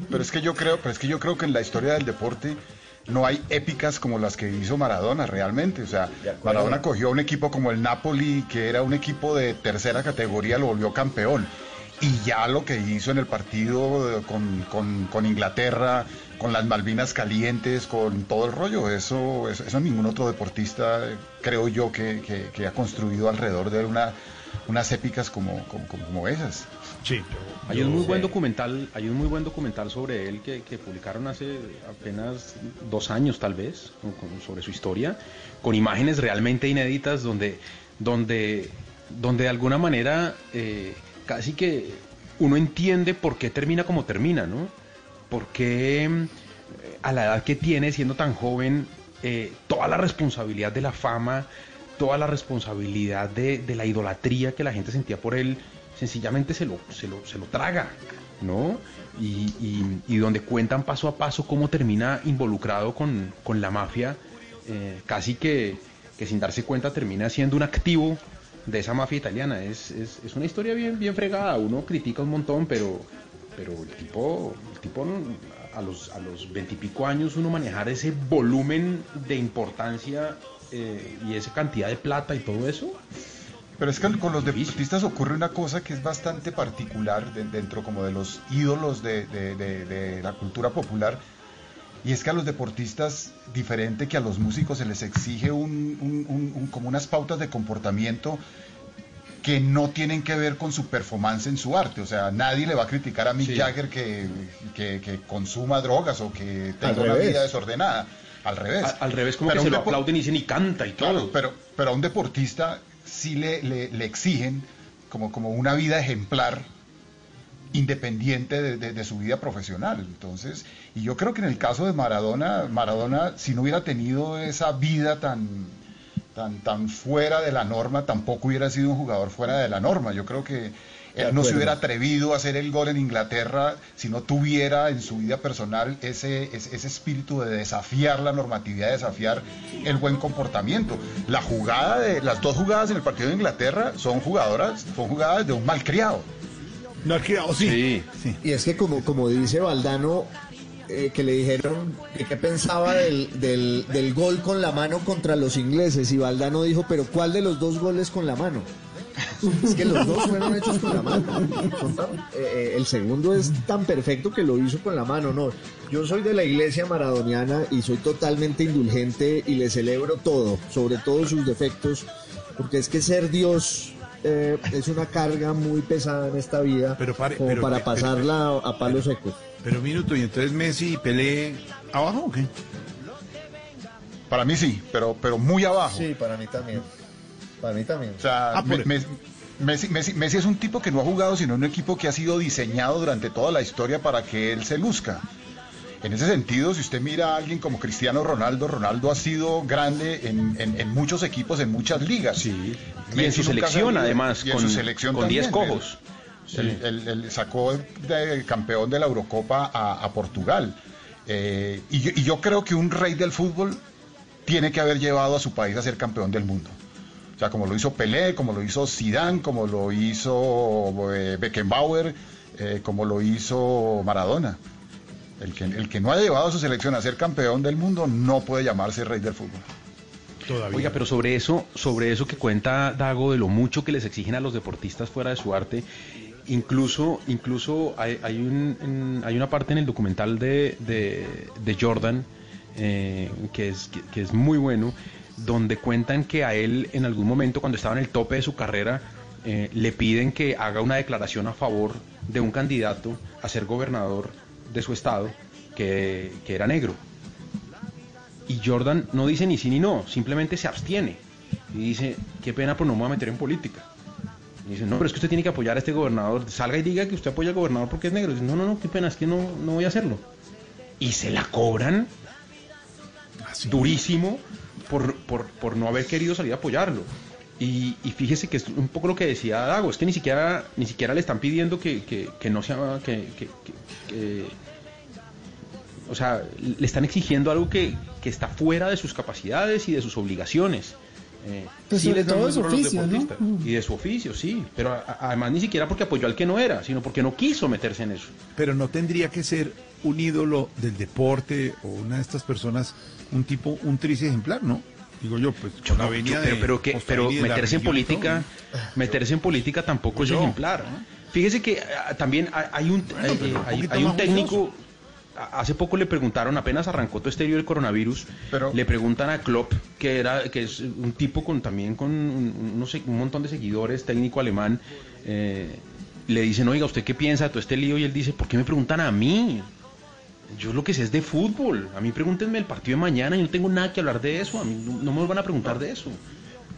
Pero es que yo creo, pero es que yo creo que en la historia del deporte no hay épicas como las que hizo Maradona realmente. O sea, Maradona cogió un equipo como el Napoli, que era un equipo de tercera categoría, lo volvió campeón. Y ya lo que hizo en el partido eh, con, con- con Inglaterra, con las Malvinas calientes, con todo el rollo, eso, eso, eso ningún otro deportista, creo yo, que, que- que ha construido alrededor de él una, unas épicas como, como, como- como esas. Sí, Hay un muy buen documental, hay un muy buen documental sobre él que, que publicaron hace apenas dos años tal vez, con- con- sobre su historia, con imágenes realmente inéditas donde, donde, donde de alguna manera eh, casi que uno entiende por qué termina como termina, ¿no? Por qué eh, a la edad que tiene, siendo tan joven, eh, toda la responsabilidad de la fama, toda la responsabilidad de, de la idolatría que la gente sentía por él, sencillamente se lo, se lo, se lo traga, ¿no? Y, y- donde cuentan paso a paso cómo termina involucrado con, con la mafia, eh, casi que, que sin darse cuenta termina siendo un activo de esa mafia italiana. Es, es, es una historia bien, bien fregada, uno critica un montón, pero, pero el tipo, el tipo a los a los veintipico años uno manejar ese volumen de importancia eh, y esa cantidad de plata y todo eso. Pero es que con los deportistas ocurre una cosa que es bastante particular de- dentro como de los ídolos de, de- de- de la cultura popular. Y es que a los deportistas, diferente que a los músicos, se les exige un- un- un- un- como unas pautas de comportamiento que no tienen que ver con su performance en su arte. O sea, nadie le va a criticar a Mick Sí. Jagger que, que- que consuma drogas o que tenga una vida desordenada. Al revés. A- al revés, como Pero que se lo aplauden y dicen y canta y Claro, todo. pero, pero a un deportista sí le, le- le exigen como, como una vida ejemplar independiente de, de- de su vida profesional. Entonces, y yo creo que en el caso de Maradona, Maradona, si no hubiera tenido esa vida tan, tan, tan fuera de la norma, tampoco hubiera sido un jugador fuera de la norma. Yo creo que él no se hubiera atrevido a hacer el gol en Inglaterra si no tuviera en su vida personal ese, ese, ese espíritu de desafiar la normatividad, de desafiar el buen comportamiento. La jugada de, las dos jugadas en el partido de Inglaterra son jugadoras, son jugadas de un malcriado. No ha quedado, sí. Sí. sí. Y es que como, como dice Valdano, eh, que le dijeron que qué pensaba del, del, del gol con la mano contra los ingleses y Valdano dijo, pero ¿cuál de los dos goles con la mano? Es que los dos fueron hechos con la mano. Eh, eh, el segundo es tan perfecto que lo hizo con la mano, no. Yo soy de la iglesia maradoniana y soy totalmente indulgente y le celebro todo, sobre todo sus defectos, porque es que ser Dios eh, es una carga muy pesada en esta vida, Pero pare- como pero- para pero- pasarla a palos secos. Pero minuto, ¿y entonces Messi y Pelé abajo o qué? Para mí sí, pero, pero muy abajo. Sí, para mí también. Para mí también. O sea, Ah, por- Me- Me- Messi, Messi- Messi es un tipo que no ha jugado, sino un equipo que ha sido diseñado durante toda la historia para que él se luzca. En ese sentido, si usted mira a alguien como Cristiano Ronaldo, Ronaldo ha sido grande en, en- en muchos equipos, en muchas ligas. Sí. Y en su selección, además, con, su selección con 10 también. cojos. Él sacó de campeón de la Eurocopa a, a Portugal. Eh, y, yo, y yo creo que un rey del fútbol tiene que haber llevado a su país a ser campeón del mundo. O sea, como lo hizo Pelé, como lo hizo Zidane, como lo hizo eh, Beckenbauer, eh, como lo hizo Maradona. El que, el que no ha llevado a su selección a ser campeón del mundo no puede llamarse rey del fútbol. Todavía. Oiga, pero sobre eso, sobre eso que cuenta Dago de lo mucho que les exigen a los deportistas fuera de su arte, incluso, incluso hay, hay, un- en- hay una parte en el documental de, de, de Jordan eh, que, es, que, que es muy bueno, donde cuentan que a él en algún momento cuando estaba en el tope de su carrera eh, le piden que haga una declaración a favor de un candidato a ser gobernador de su estado que, que era negro. Y Jordan no dice ni sí ni no, simplemente se abstiene. Y dice, qué pena, pero no me voy a meter en política. Y dice, no, pero es que usted tiene que apoyar a este gobernador. Salga y diga que usted apoya al gobernador porque es negro. Y dice, no, no, no, qué pena, es que no, no voy a hacerlo. Y se la cobran Así. durísimo por, por, por no haber querido salir a apoyarlo. Y, y fíjese que es un poco lo que decía Dago, es que ni siquiera, ni siquiera le están pidiendo que, que, que no sea, que, que- que- que- o sea, le están exigiendo algo que, que está fuera de sus capacidades y de sus obligaciones. Eh, Pues sobre les dan todo de su oficio, ¿no? deportistas. Mm. Y de su oficio, sí. Pero a- a- además ni siquiera porque apoyó al que no era, sino porque no quiso meterse en eso. Pero no tendría que ser un ídolo del deporte o una de estas personas, un tipo, un triste ejemplar, ¿no? Digo yo, pues Yo no, yo- pero, pero que, pero meterse en política, meterse en política tampoco es Yo. ejemplar. Fíjese que ah, también hay- un, Bueno, eh, hay, un técnico. Hace poco le preguntaron, apenas arrancó todo este lío del coronavirus, Pero- le preguntan a Klopp, que era que es un tipo con también con un, no sé, un montón de seguidores, técnico alemán, eh, le dicen, oiga, ¿usted qué piensa de todo este lío? Y él dice, ¿por qué me preguntan a mí? Yo lo que sé es de fútbol. A mí pregúntenme el partido de mañana y no tengo nada que hablar de eso. A mí no, me van a preguntar de eso.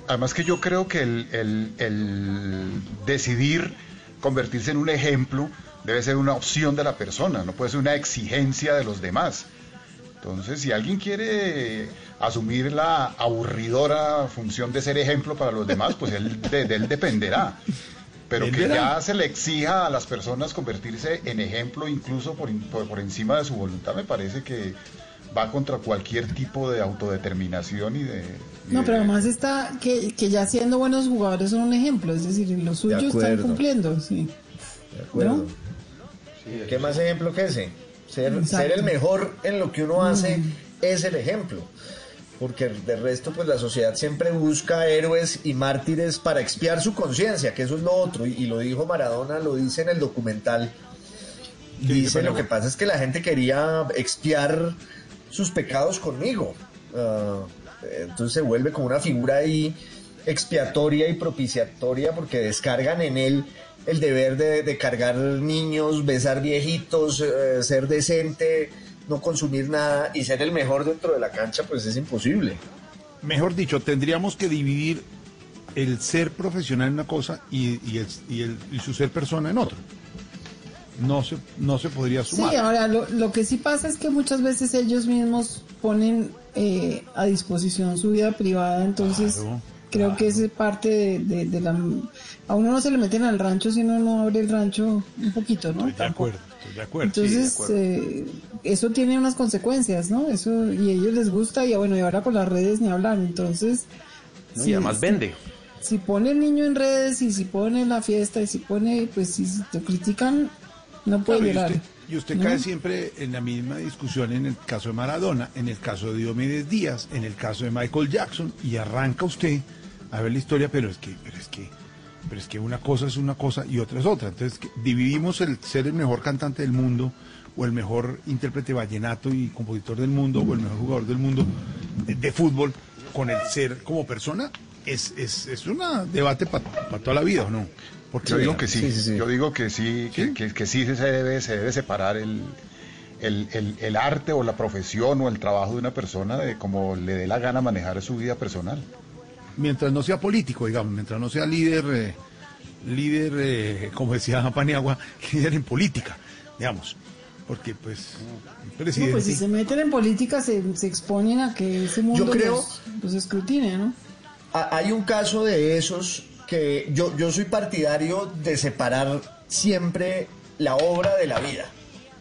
Además que yo creo que el, el- el decidir convertirse en un ejemplo debe ser una opción de la persona, no puede ser una exigencia de los demás. Entonces, si alguien quiere asumir la aburridora función de ser ejemplo para los demás, pues él, de él dependerá. Pero que ya se le exija a las personas convertirse en ejemplo incluso por, por, por encima de su voluntad, me parece que va contra cualquier tipo de autodeterminación y de... y No, de- pero además está que, que ya siendo buenos jugadores son un ejemplo, es decir, los suyos están acuerdo. cumpliendo, sí. De acuerdo. ¿No? ¿Qué más ejemplo que ese? Ser, ser el mejor en lo que uno hace es el ejemplo. Porque de resto, pues la sociedad siempre busca héroes y mártires para expiar su conciencia, que eso es lo otro. Y, y lo dijo Maradona, lo dice en el documental. dice lo que pasa es que la gente quería expiar sus pecados conmigo. Ah, entonces se vuelve como una figura ahí expiatoria y propiciatoria porque descargan en él el deber de, de cargar niños, besar viejitos, eh, ser decente, no consumir nada y ser el mejor dentro de la cancha, pues es imposible. Mejor dicho, tendríamos que dividir el ser profesional en una cosa y, y, el- y el- y su ser persona en otra. No se, no se podría sumar. Sí, ahora lo, lo que sí pasa es que muchas veces ellos mismos ponen eh, a disposición su vida privada, entonces Claro, creo que esa es parte de, de- de la... A uno no se le meten al rancho si uno no abre el rancho un poquito, ¿no? Estoy de acuerdo, estoy de acuerdo. Entonces, eh, eso tiene unas consecuencias, ¿no? Eso, y a ellos les gusta, y bueno, y ahora con las redes ni hablar, entonces... ¿no? sí, y además vende. si pone el niño en redes y si pone la fiesta y si pone, pues si te critican, No puede Claro, y usted, y usted ¿no? cae siempre en la misma discusión en el caso de Maradona, en el caso de Diomedes Díaz, en el caso de Michael Jackson, y arranca usted a ver la historia, pero es que, pero es que, pero es que una cosa es una cosa y otra es otra. Entonces que dividimos el ser el mejor cantante del mundo, o el mejor intérprete vallenato y compositor del mundo, o el mejor jugador del mundo de, de fútbol, con el ser como persona, es, es, es un debate para toda la vida, ¿o no? Porque Yo digo que sí, Sí, sí, sí. yo digo que sí, que, que- que sí se debe, se debe separar el, el, el- el arte o la profesión o el trabajo de una persona de cómo le dé la gana manejar su vida personal. Mientras no sea político, digamos, mientras no sea líder, eh, líder, eh, como decía Paniagua, líder en política, digamos, porque pues No, presidente... pues si se meten en política se, se exponen a que ese mundo creo- los, los escrutine, ¿no? Ha- Hay un caso de esos que yo, yo soy partidario de separar siempre la obra de la vida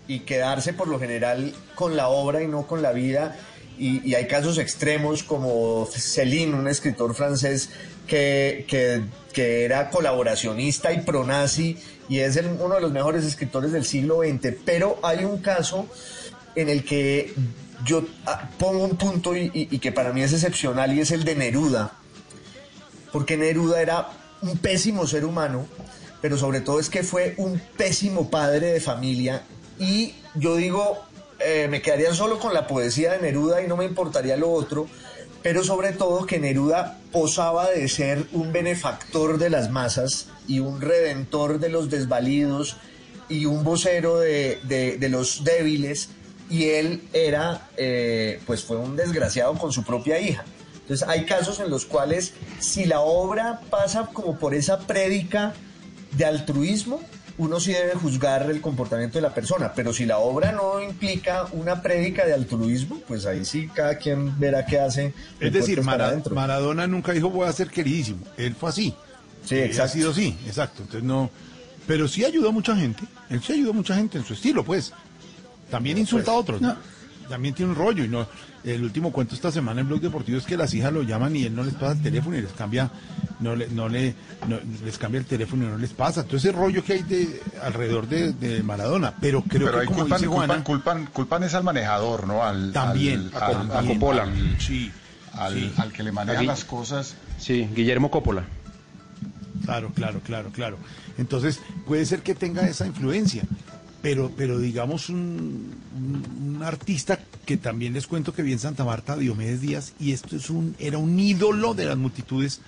y quedarse por lo general con la obra y no con la vida. Y, hay casos extremos como Céline, un escritor francés que, que, era colaboracionista y pronazi y es uno de los mejores escritores del siglo XX. Pero hay un caso en el que yo ah, pongo un punto y- y que para mí es excepcional y es el de Neruda. Porque Neruda era un pésimo ser humano, pero sobre todo es que fue un pésimo padre de familia. Y yo digo, eh, me quedaría solo con la poesía de Neruda y no me importaría lo otro, pero sobre todo que Neruda posaba de ser un benefactor de las masas y un redentor de los desvalidos y un vocero de, de- de los débiles y él era, eh, pues fue un desgraciado con su propia hija. Entonces hay casos en los cuales si la obra pasa como por esa prédica de altruismo, uno sí debe juzgar el comportamiento de la persona, pero si la obra no implica una prédica de altruismo, pues ahí sí cada quien verá qué hace. Es decir, Mara-. Maradona nunca dijo voy a ser queridísimo, él fue así. Sí, Él exacto. Ha sido así, exacto. Entonces no, pero sí ayudó a mucha gente, él sí ayudó a mucha gente en su estilo, pues. También insulta a otros, ¿no? También tiene un rollo y no. El último cuento esta semana en Blog Deportivo es que las hijas lo llaman y él no les pasa el teléfono y les cambia, no le, no le, no- les cambia el teléfono y no les pasa. Entonces ese rollo que hay de alrededor de, de Maradona, pero creo Pero que ahí como culpan, dice Juana, culpan, culpan, culpan es al manejador, ¿no? Al, también, al, al- también, a Coppola. al- sí, al, sí. al que le maneja Aquí. las cosas. Sí, Guillermo Coppola. Claro, claro, claro, claro. Entonces, puede ser que tenga esa influencia, pero, pero digamos un, un- un artista que también les cuento que vi en Santa Marta, Diomedes Díaz, y esto es un, era un ídolo de las multitudes.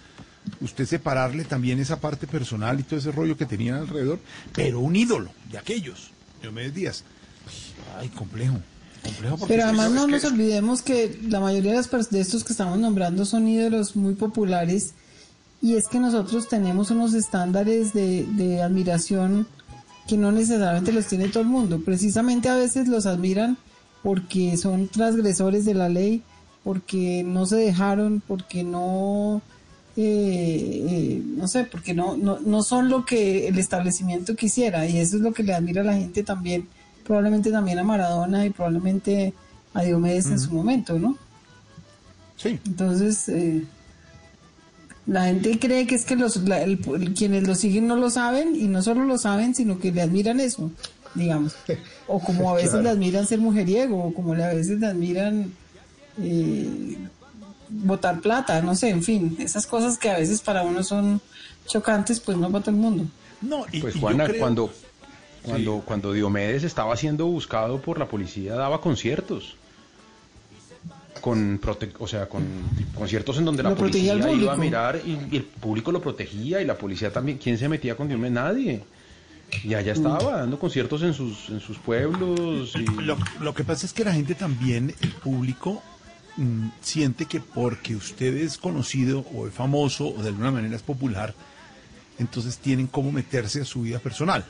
Usted separarle también esa parte personal y todo ese rollo que tenían alrededor, pero un ídolo de aquellos, Diomedes Díaz. Ay, complejo, complejo porque Pero además no nos que- olvidemos que la mayoría de, las de estos que estamos nombrando son ídolos muy populares y es que nosotros tenemos unos estándares de, de admiración que no necesariamente los tiene todo el mundo. Precisamente a veces los admiran porque son transgresores de la ley, porque no se dejaron, porque no, eh, eh, no sé, porque no, no, no son lo que el establecimiento quisiera y eso es lo que le admira a la gente también, probablemente también a Maradona y probablemente a Diomedes en su momento, ¿no? Sí. Entonces, eh, la gente cree que es que los, la- el- el- quienes lo siguen no lo saben y no solo lo saben, sino que le admiran eso, digamos. O como a veces Claro. le admiran ser mujeriego, o como le- a veces le admiran eh, botar plata, no sé, en fin, esas cosas que a veces para uno son chocantes, pues no para todo el mundo. No, y, Pues y Juana, creo- cuando, cuando, cuando Diomedes estaba siendo buscado por la policía, daba conciertos. Con prote- o sea, con conciertos en donde la Lo policía iba a mirar y, y el público lo protegía y la policía también. ¿Quién se metía con Diomedes? Nadie. Y allá estaba dando conciertos en sus, en sus pueblos. Y... Lo, lo que pasa es que la gente también, el público, mm, siente que porque usted es conocido o es famoso o de alguna manera es popular, entonces tienen cómo meterse a su vida personal.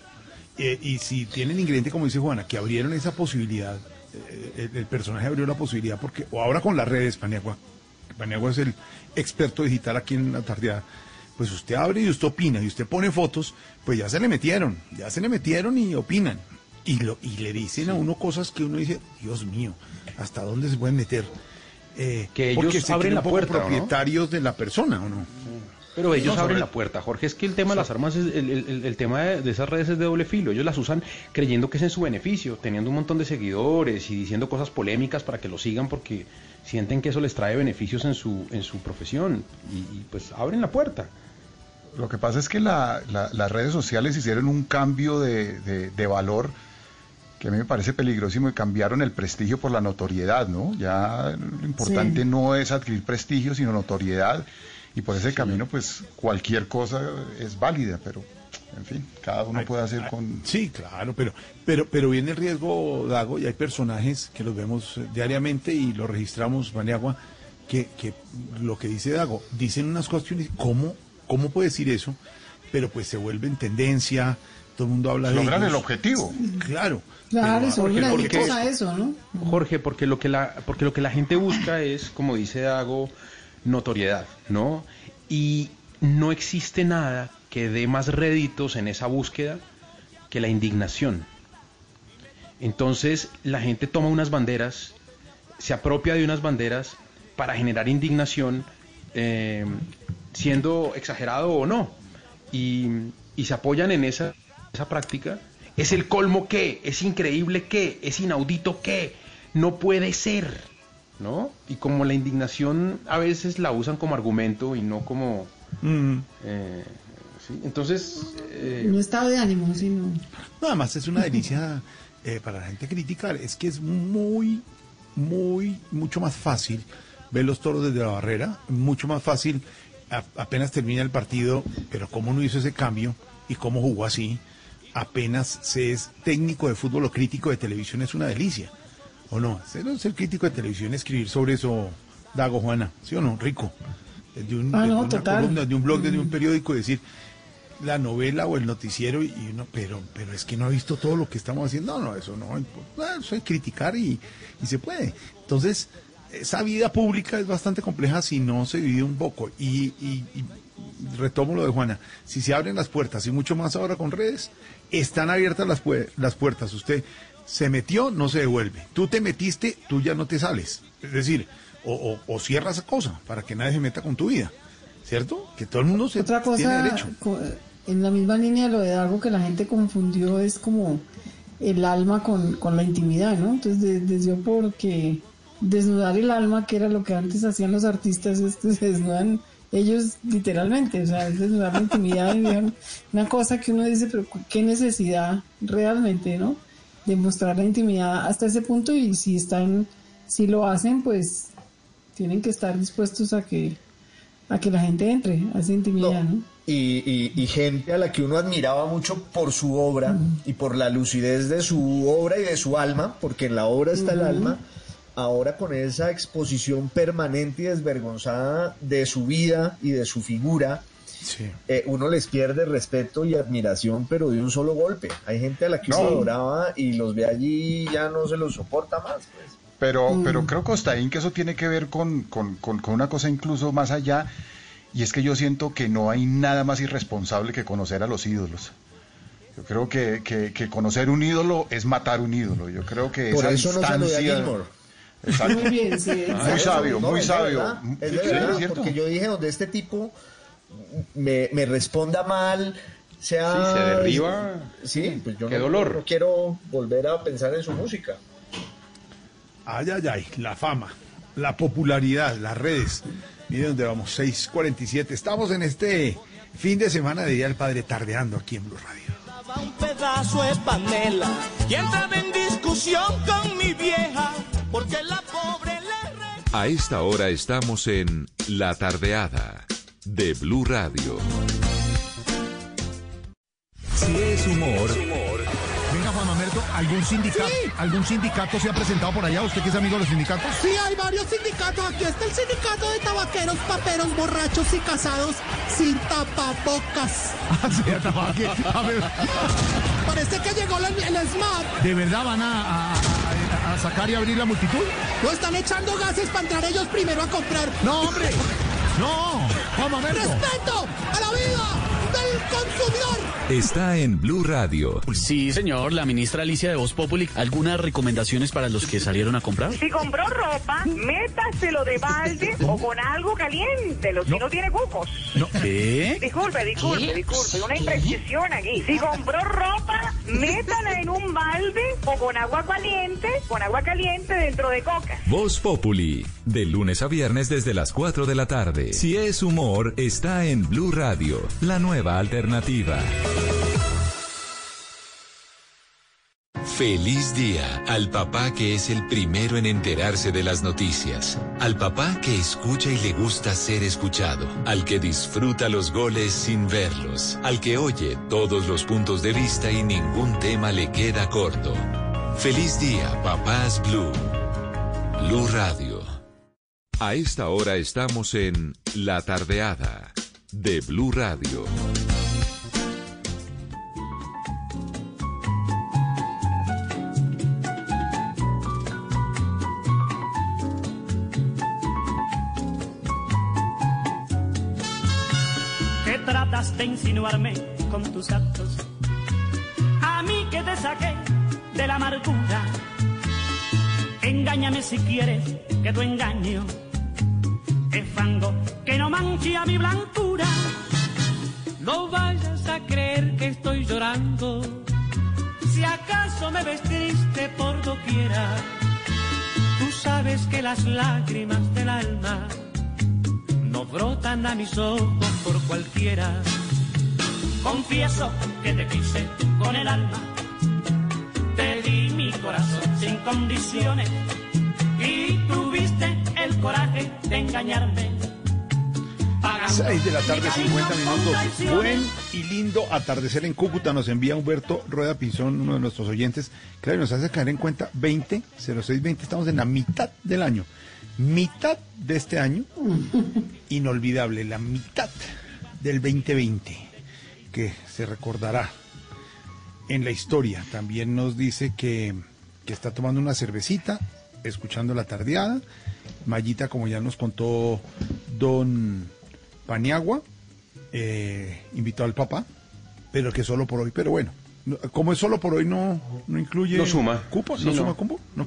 Eh, y si tienen ingrediente, como dice Juana, que abrieron esa posibilidad, el, el personaje abrió la posibilidad porque, o ahora con las redes, Paniagua, Paniagua es el experto digital aquí en la tardeada, pues usted abre y usted opina y usted pone fotos, pues ya se le metieron, ya se le metieron y opinan. Y, lo, y le dicen a uno cosas que uno dice, Dios mío, ¿hasta dónde se pueden meter? Eh, Que ellos porque se abren la puerta, propietarios de la persona, ¿o no? Pero ellos No, abren sobre- la puerta, Jorge. Es que el tema de las armas, es- el, el- el tema de, de esas redes es de doble filo. Ellos las usan creyendo que es en su beneficio, teniendo un montón de seguidores y diciendo cosas polémicas para que lo sigan porque sienten que eso les trae beneficios en su, en su profesión. Y, y, pues abren la puerta. Lo que pasa es que la- la- las redes sociales hicieron un cambio de, de- de valor que a mí me parece peligrosísimo y cambiaron el prestigio por la notoriedad, ¿no? Ya lo importante Sí. no es adquirir prestigio, sino notoriedad. Y por ese camino, pues cualquier cosa es válida, pero en fin, cada uno puede hacer con... Sí, claro, pero, pero, pero viene el riesgo, Dago, y hay personajes que los vemos eh, diariamente y los registramos, Maniagua, que, que lo que dice Dago, dicen unas dice, ¿cómo, ¿cómo puede decir eso? Pero pues se vuelve en tendencia, todo el mundo habla de Logran ellos. el objetivo. Claro. Claro, adictos porque- a eso, ¿no? Jorge, porque lo que la, porque lo que la gente busca es, como dice Dago, notoriedad, ¿no? Y no existe nada que dé más réditos en esa búsqueda que la indignación. Entonces la gente toma unas banderas, se apropia de unas banderas para generar indignación, eh, siendo exagerado o no, y, y se apoyan en esa, esa práctica. Es el colmo que, es increíble que, es inaudito que, no puede ser, ¿no? Y como la indignación a veces la usan como argumento y no como... Mm. eh, ¿sí? Entonces... eh, No estado de ánimo, sino... No, además es una delicia eh, para la gente criticar. Es que es muy, muy, mucho más fácil ver los toros desde la barrera, mucho más fácil a- apenas termina el partido, pero cómo no hizo ese cambio y cómo jugó así. Apenas se es técnico de fútbol o crítico de televisión es una delicia. ¿O no? Ser, ser crítico de televisión, escribir sobre eso, Dago Juana, ¿sí o no? Rico. Desde, un, Ah, desde no, una total. columna, desde un blog, desde un periódico, decir, la novela o el noticiero y uno, pero, pero es que no ha visto todo lo que estamos haciendo. No, no, eso no. ah, Eso es criticar y, y se puede. Entonces, esa vida pública es bastante compleja si no se divide un poco. Y, y- y retomo lo de Juana. Si se abren las puertas y mucho más ahora con redes, están abiertas las, pue- las puertas. Usted se metió, no se devuelve. Tú te metiste, tú ya no te sales. Es decir, o, o, o cierra esa cosa para que nadie se meta con tu vida. ¿Cierto? Que todo el mundo se Otra tiene cosa, derecho. co- en la misma línea de lo de algo que la gente confundió es como el alma con, con la intimidad, ¿no? Entonces, de- desde yo porque desnudar el alma, que era lo que antes hacían los artistas, es que se desnudan ellos literalmente, o sea, es desnudar la intimidad, una cosa que uno dice, pero qué necesidad realmente, ¿no? De mostrar la intimidad hasta ese punto y si están, si lo hacen, pues tienen que estar dispuestos a que a que la gente entre a esa intimidad, ¿no? Y, y- y gente a la que uno admiraba mucho por su obra y por la lucidez de su obra y de su alma, porque en la obra está el alma, ahora con esa exposición permanente y desvergonzada de su vida y de su figura, eh, uno les pierde respeto y admiración, pero de un solo golpe. Hay gente a la que No. se adoraba y los ve allí y ya no se los soporta más. pues. Pero, Mm. pero creo, Costaín, que eso tiene que ver con, con- con- con una cosa incluso más allá, y es que yo siento que no hay nada más irresponsable que conocer a los ídolos. Yo creo que, que- que conocer un ídolo es matar un ídolo. Yo creo que Por esa eso no distancia- Gilmore. Exacto. Muy bien, sí. Muy sabio, No, muy es de sabio. verdad, es de Sí, verdad, es porque yo dije donde este tipo me, me responda mal, sea... Sí, se derriba. Sí, pues yo Qué no, dolor. no quiero volver a pensar en su música. Ay, ay, ay, la fama, la popularidad, las redes. Miren dónde vamos, 6:47. Estamos en este fin de semana de Día del Padre tardeando aquí en Blue Radio. Daba un pedazo de panela y entraba en discusión con mi vieja porque la pobre le re- A esta hora estamos en La Tardeada de Blue Radio. Si es humor. Venga, Juan Mamerto, ¿algún sindicato, ¿algún sindicato se ha presentado por allá? ¿Usted que es amigo de los sindicatos? Sí, hay varios sindicatos. Aquí está el sindicato de tabaqueros, paperos, borrachos y casados sin tapabocas. Ah, sí. A ver, Parece que llegó el, el SMAT. ¿De verdad van a, a- a- a sacar y abrir la multitud? No están echando gases para entrar ellos primero a comprar. No, hombre. No. ¡Respeto a la vida consumidor. Está en Blue Radio. Sí, señor, la ministra Alicia de Voz Populi, ¿algunas recomendaciones para los que salieron a comprar? Si compró ropa, métaselo de balde o con algo caliente, lo si no tiene cucos. ¿Qué? Disculpe, disculpe, disculpe, una imprecisión aquí. Si compró ropa, métala en un balde o con agua caliente, con agua caliente dentro de coca. Voz Populi, de lunes a viernes desde las 4 de la tarde. Si es humor, está en Blue Radio, la nueva alternativa. Feliz día al papá que es el primero en enterarse de las noticias, al papá que escucha y le gusta ser escuchado, al que disfruta los goles sin verlos, al que oye todos los puntos de vista y ningún tema le queda corto. Feliz día, papás Blue. Blue Radio. A esta hora estamos en La Tardeada de Blue Radio. que tratas de insinuarme con tus actos. A mí que te saqué de la amargura. Engáñame si quieres que tu engaño fango que no manche a mi blancura. No vayas a creer que estoy llorando. Si acaso me ves triste por doquiera, tú sabes que las lágrimas del alma no brotan a mis ojos por cualquiera. Confieso que te quise con el alma, te di mi corazón sin condiciones y de engañarme. Pagando 6 de la tarde, mi 50 cariño con minutos. Buen y lindo atardecer en Cúcuta. Nos envía Humberto Rueda Pinzón, uno de nuestros oyentes. Claro, nos hace caer en cuenta 20, 0620. Estamos en la mitad del año. Mitad de este año. Inolvidable, la mitad del 2020. Que se recordará en la historia. También nos dice que, que está tomando una cervecita, escuchando la tardeada. Mayita, como ya nos contó don Paniagua, eh, invitó al papá, pero que solo por hoy. Pero bueno, no- como es solo por hoy, no, no incluye. No suma. ¿Cupo? Sí, ¿No, no. suma cupo? No,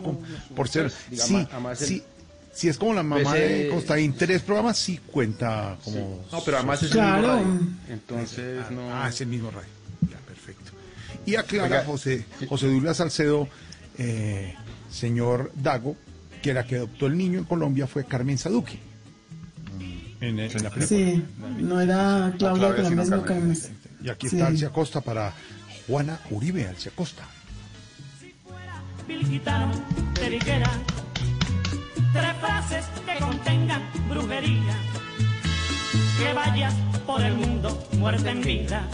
por ser. Pues, sí, sí. Si es como la mamá Ese- de Constaín, tres programas, sí cuenta como. No, pero además es Claro. el mismo radio. Entonces, no. Ah, es el mismo radio. Ya, perfecto. Y aclara Oiga. José, José Douglas Salcedo, eh, señor Dago, que la que adoptó el niño en Colombia fue Carmen Saduque. En, en la película. Sí, no era Claudia Claudia, sino Carmen. camisa. Y aquí Sí. está Alcia Costa para Juana Uribe Alcia Costa. Bill Gitano te dijera tres frases que contengan brujería. Que vayas por el mundo muerta en vida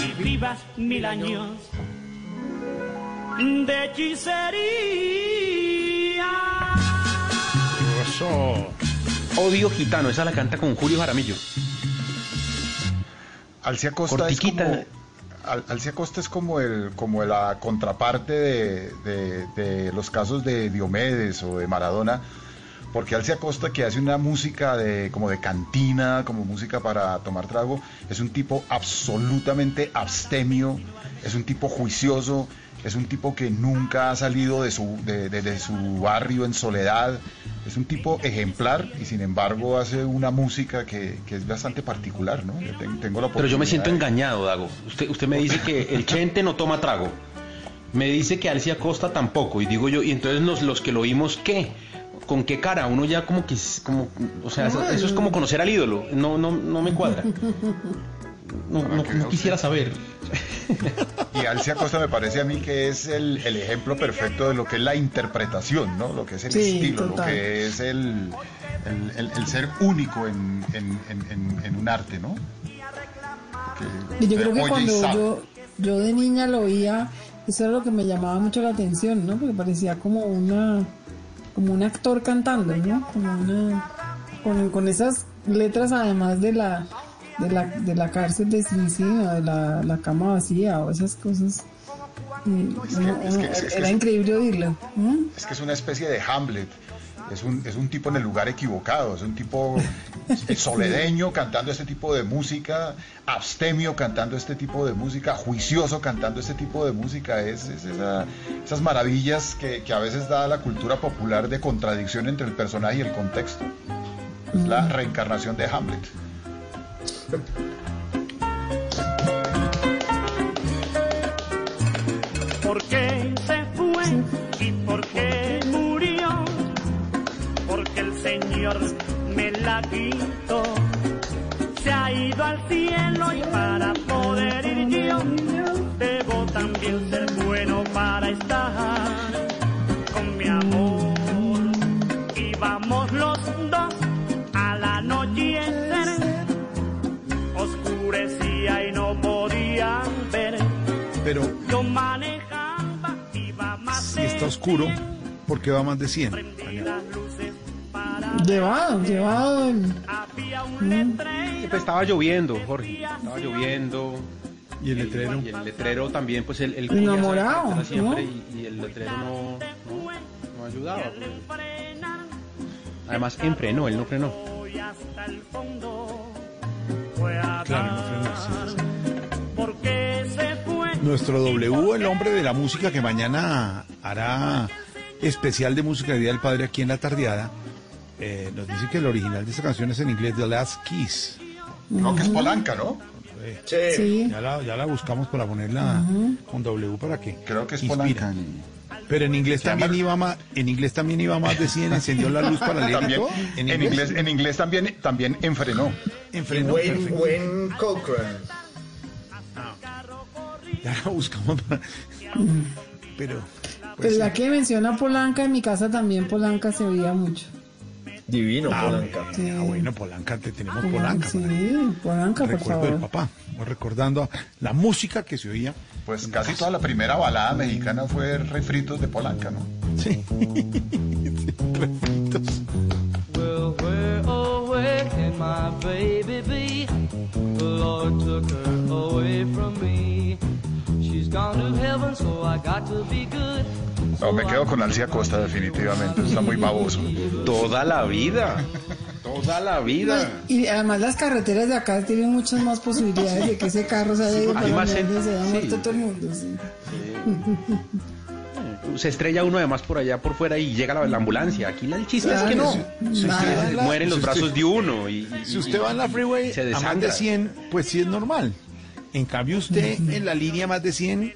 y vivas mil años de hechicería. Odio gitano, esa la canta con Julio Jaramillo. Alcia Costa Cortiquita. es como Al- Alcia Costa es como el como la contraparte de, de- de los casos de Diomedes o de Maradona porque Alcia Costa que hace una música de como de cantina como música para tomar trago es un tipo absolutamente abstemio es un tipo juicioso es un tipo que nunca ha salido de su de, de- de su barrio en soledad es un tipo ejemplar y sin embargo hace una música que, que es bastante particular no Yo tengo la Pero yo me siento engañado, Dago. Usted, usted me dice que el Chente no toma trago. Me dice que Alcia Costa tampoco. Y digo yo, y entonces nos- los que lo oímos, ¿qué? ¿Con qué cara? Uno ya como que, como, o sea, eso, eso es como conocer al ídolo. No, no, no me cuadra. No, no- no quisiera saber. Y Alcia Costa me parece a mí que es el, el ejemplo perfecto de lo que es la interpretación, ¿no? Lo que es el Sí, estilo, total. lo que es el, el, ser único en, en- en- en- en un arte, ¿no? Que Y yo creo que cuando yo, yo de niña lo oía, eso era lo que me llamaba mucho la atención, ¿no? Porque parecía como una como un actor cantando, ¿no? Como una con, con esas letras además de la de la, de la cárcel de Cincina, de la, la cama vacía o esas cosas. Y, Es que- no, es que- no, es que- es que era increíble oírlo. ¿no? Es que es una especie de Hamlet. es un, es un tipo en el lugar equivocado, es un tipo soledeño cantando este tipo de música, abstemio cantando este tipo de música, juicioso cantando este tipo de música, es, es esa- esas maravillas que, que a veces da la cultura popular de contradicción entre el personaje y el contexto. Es la reencarnación de Hamlet. ¿Por qué se fue y por qué murió? Porque el Señor me la quitó. Se ha ido al cielo y para poder ir yo debo también ser oscuro, ¿por qué va más de 100? Llevado, llevado. el- Pues estaba lloviendo, Jorge. Estaba lloviendo. Y el letrero. Y el letrero también, pues el, el Enamorado, siempre ¿no? y, y el letrero no, no, no ayudaba. pues. Además, enfrenó, él no frenó. Claro, no frenó, sí, sí. Nuestro W, el hombre de la música que mañana hará especial de música de Día del Padre aquí en la tardeada, eh, nos dice que el original de esta canción es en inglés The Last Kiss. No, que es Polanca, ¿no? Eh, Sí. Ya la, ya la buscamos para ponerla con W para que Creo que es inspire. Polanca. Pero en inglés llama- también iba más, en inglés también iba más de 100, encendió la luz para leer También, todo. en, inglés, en inglés también, también enfrenó. Enfrenó, Wayne. Wayne Cochran. Ya la buscamos para... Pero, Pues la que menciona Polanca, en mi casa también Polanca se oía mucho. Divino, ah, Polanca. bueno, ah, bueno, Polanca, te tenemos Polanca. Sí, Polanca, por Recuerdo del favor. papá, voy recordando la música que se oía. Pues casi toda la primera balada mexicana fue refritos de Polanca, ¿no? Sí. Refritos. Well, where, oh, where can my baby be? The Lord took her away from me. No, me quedo con Alcia Costa definitivamente, está muy baboso. Toda la vida. Toda la vida. Y además las carreteras de acá tienen muchas más posibilidades de que ese carro se haya ido para se haya sí. muerto todo el mundo. sí. Se estrella uno además por allá por fuera y llega la, la ambulancia. Aquí la- el chiste es que no. Si- usted la- mueren los si usted- brazos de uno. Y, y- Si usted va en la freeway se a más de desangra. 100, pues sí es normal. En cambio, usted en la línea más de 100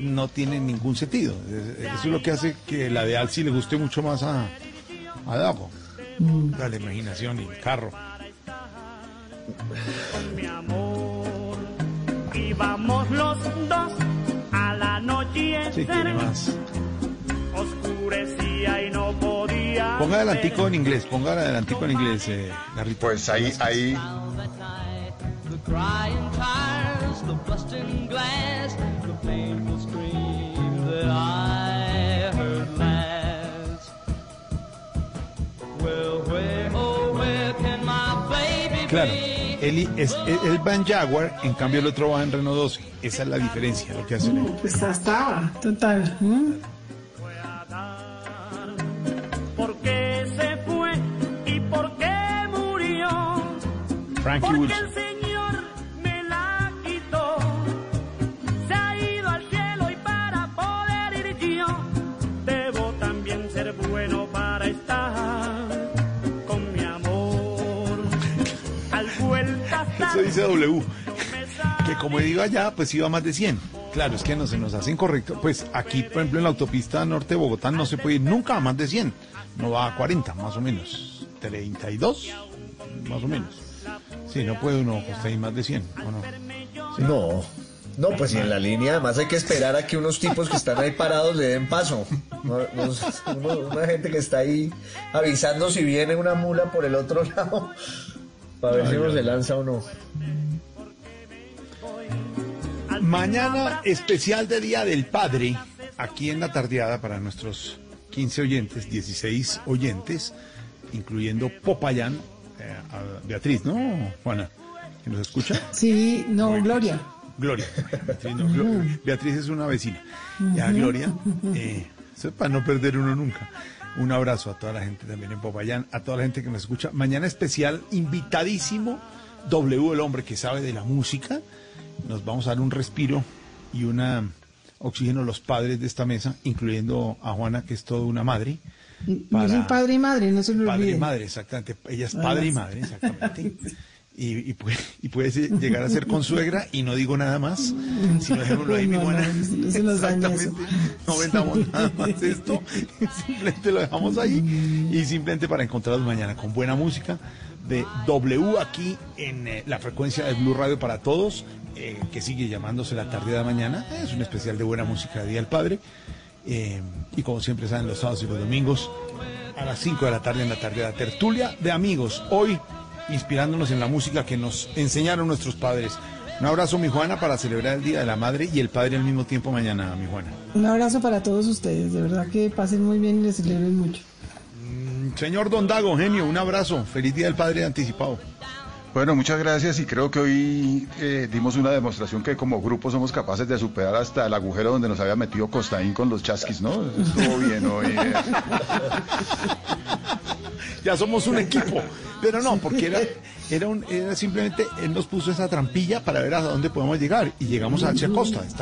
no tiene ningún sentido. Es- Eso es lo que hace que la de Alci le guste mucho más a, a Dago. La de imaginación y el carro. mi amor. Y vamos los dos a la noche Sí, tiene más. oscurecía y no podía. Ponga adelantico en inglés, ponga adelantico en inglés, eh. Pues ahí, ahí, The busting glass, the painful scream that I heard last. Well, where, oh, where can my baby Claro, be? él, es, él, él va en Jaguar, en cambio el otro va en Renault 12. Esa es la diferencia, lo que hace él. Pues estaba, total. ¿Mm? ¿Por qué se fue y por qué murió? Frankie Wilson. Eso dice W. Que como digo allá, pues iba más de 100. Claro, es que no se nos hace incorrecto. Pues aquí, por ejemplo, en la autopista norte de Bogotá no se puede ir nunca a más de 100. No va a 40, más o menos. 32, más o menos. Sí, no puede uno conseguir más de 100, ¿o no? No. No, pues y en la línea además hay que esperar a que unos tipos que están ahí parados le den paso. Una gente que está ahí avisando si viene una mula por el otro lado para ver si uno se lanza o no. Mañana especial de Día del Padre, aquí en la tardeada para nuestros 15 oyentes, 16 oyentes, incluyendo Popayán, eh, a Beatriz, ¿no, Juana? ¿Que nos escucha? Sí, no, Gloria. Gloria. Beatriz, no, Glo- Beatriz es una vecina. Ya, Gloria, eh, eso es para no perder uno nunca. Un abrazo a toda la gente también en Popayán, a toda la gente que nos escucha. Mañana especial, invitadísimo, W, el hombre que sabe de la música. Nos vamos a dar un respiro y una oxígeno los padres de esta mesa, incluyendo a Juana, que es toda una madre. Yo soy para- padre y madre, no se lo Padre y madre, exactamente. Ella es padre y madre, exactamente. Y, y puede, y puede llegar a ser consuegra y no digo nada más, sino dejémoslo ahí, mi No, buena. no. Exactamente. No vendamos nada más esto, simplemente lo dejamos ahí y simplemente para encontrarnos mañana con buena música de W aquí en eh, la frecuencia de Blue Radio para todos, eh, que sigue llamándose la tarde de mañana. Es un especial de buena música de Día del Padre. Eh, y como siempre saben, los sábados y los domingos a las 5 de la tarde en la tarde de la tertulia de amigos. Hoy inspirándonos en la música que nos enseñaron nuestros padres. Un abrazo, mi Juana, para celebrar el Día de la Madre y el Padre al mismo tiempo mañana, mi Juana. Un abrazo para todos ustedes, de verdad que pasen muy bien y les celebren mucho. Mm, Señor Don Dago, genio, un abrazo. Feliz Día del Padre anticipado. Bueno, muchas gracias y creo que hoy eh, dimos una demostración que como grupo somos capaces de superar hasta el agujero donde nos había metido Costaín con los chasquis, ¿no? Estuvo bien hoy. eh. Ya somos un equipo. Pero no, porque era, era, un, era simplemente, él nos puso esa trampilla para ver a dónde podemos llegar. Y llegamos hacia Costa. Estaba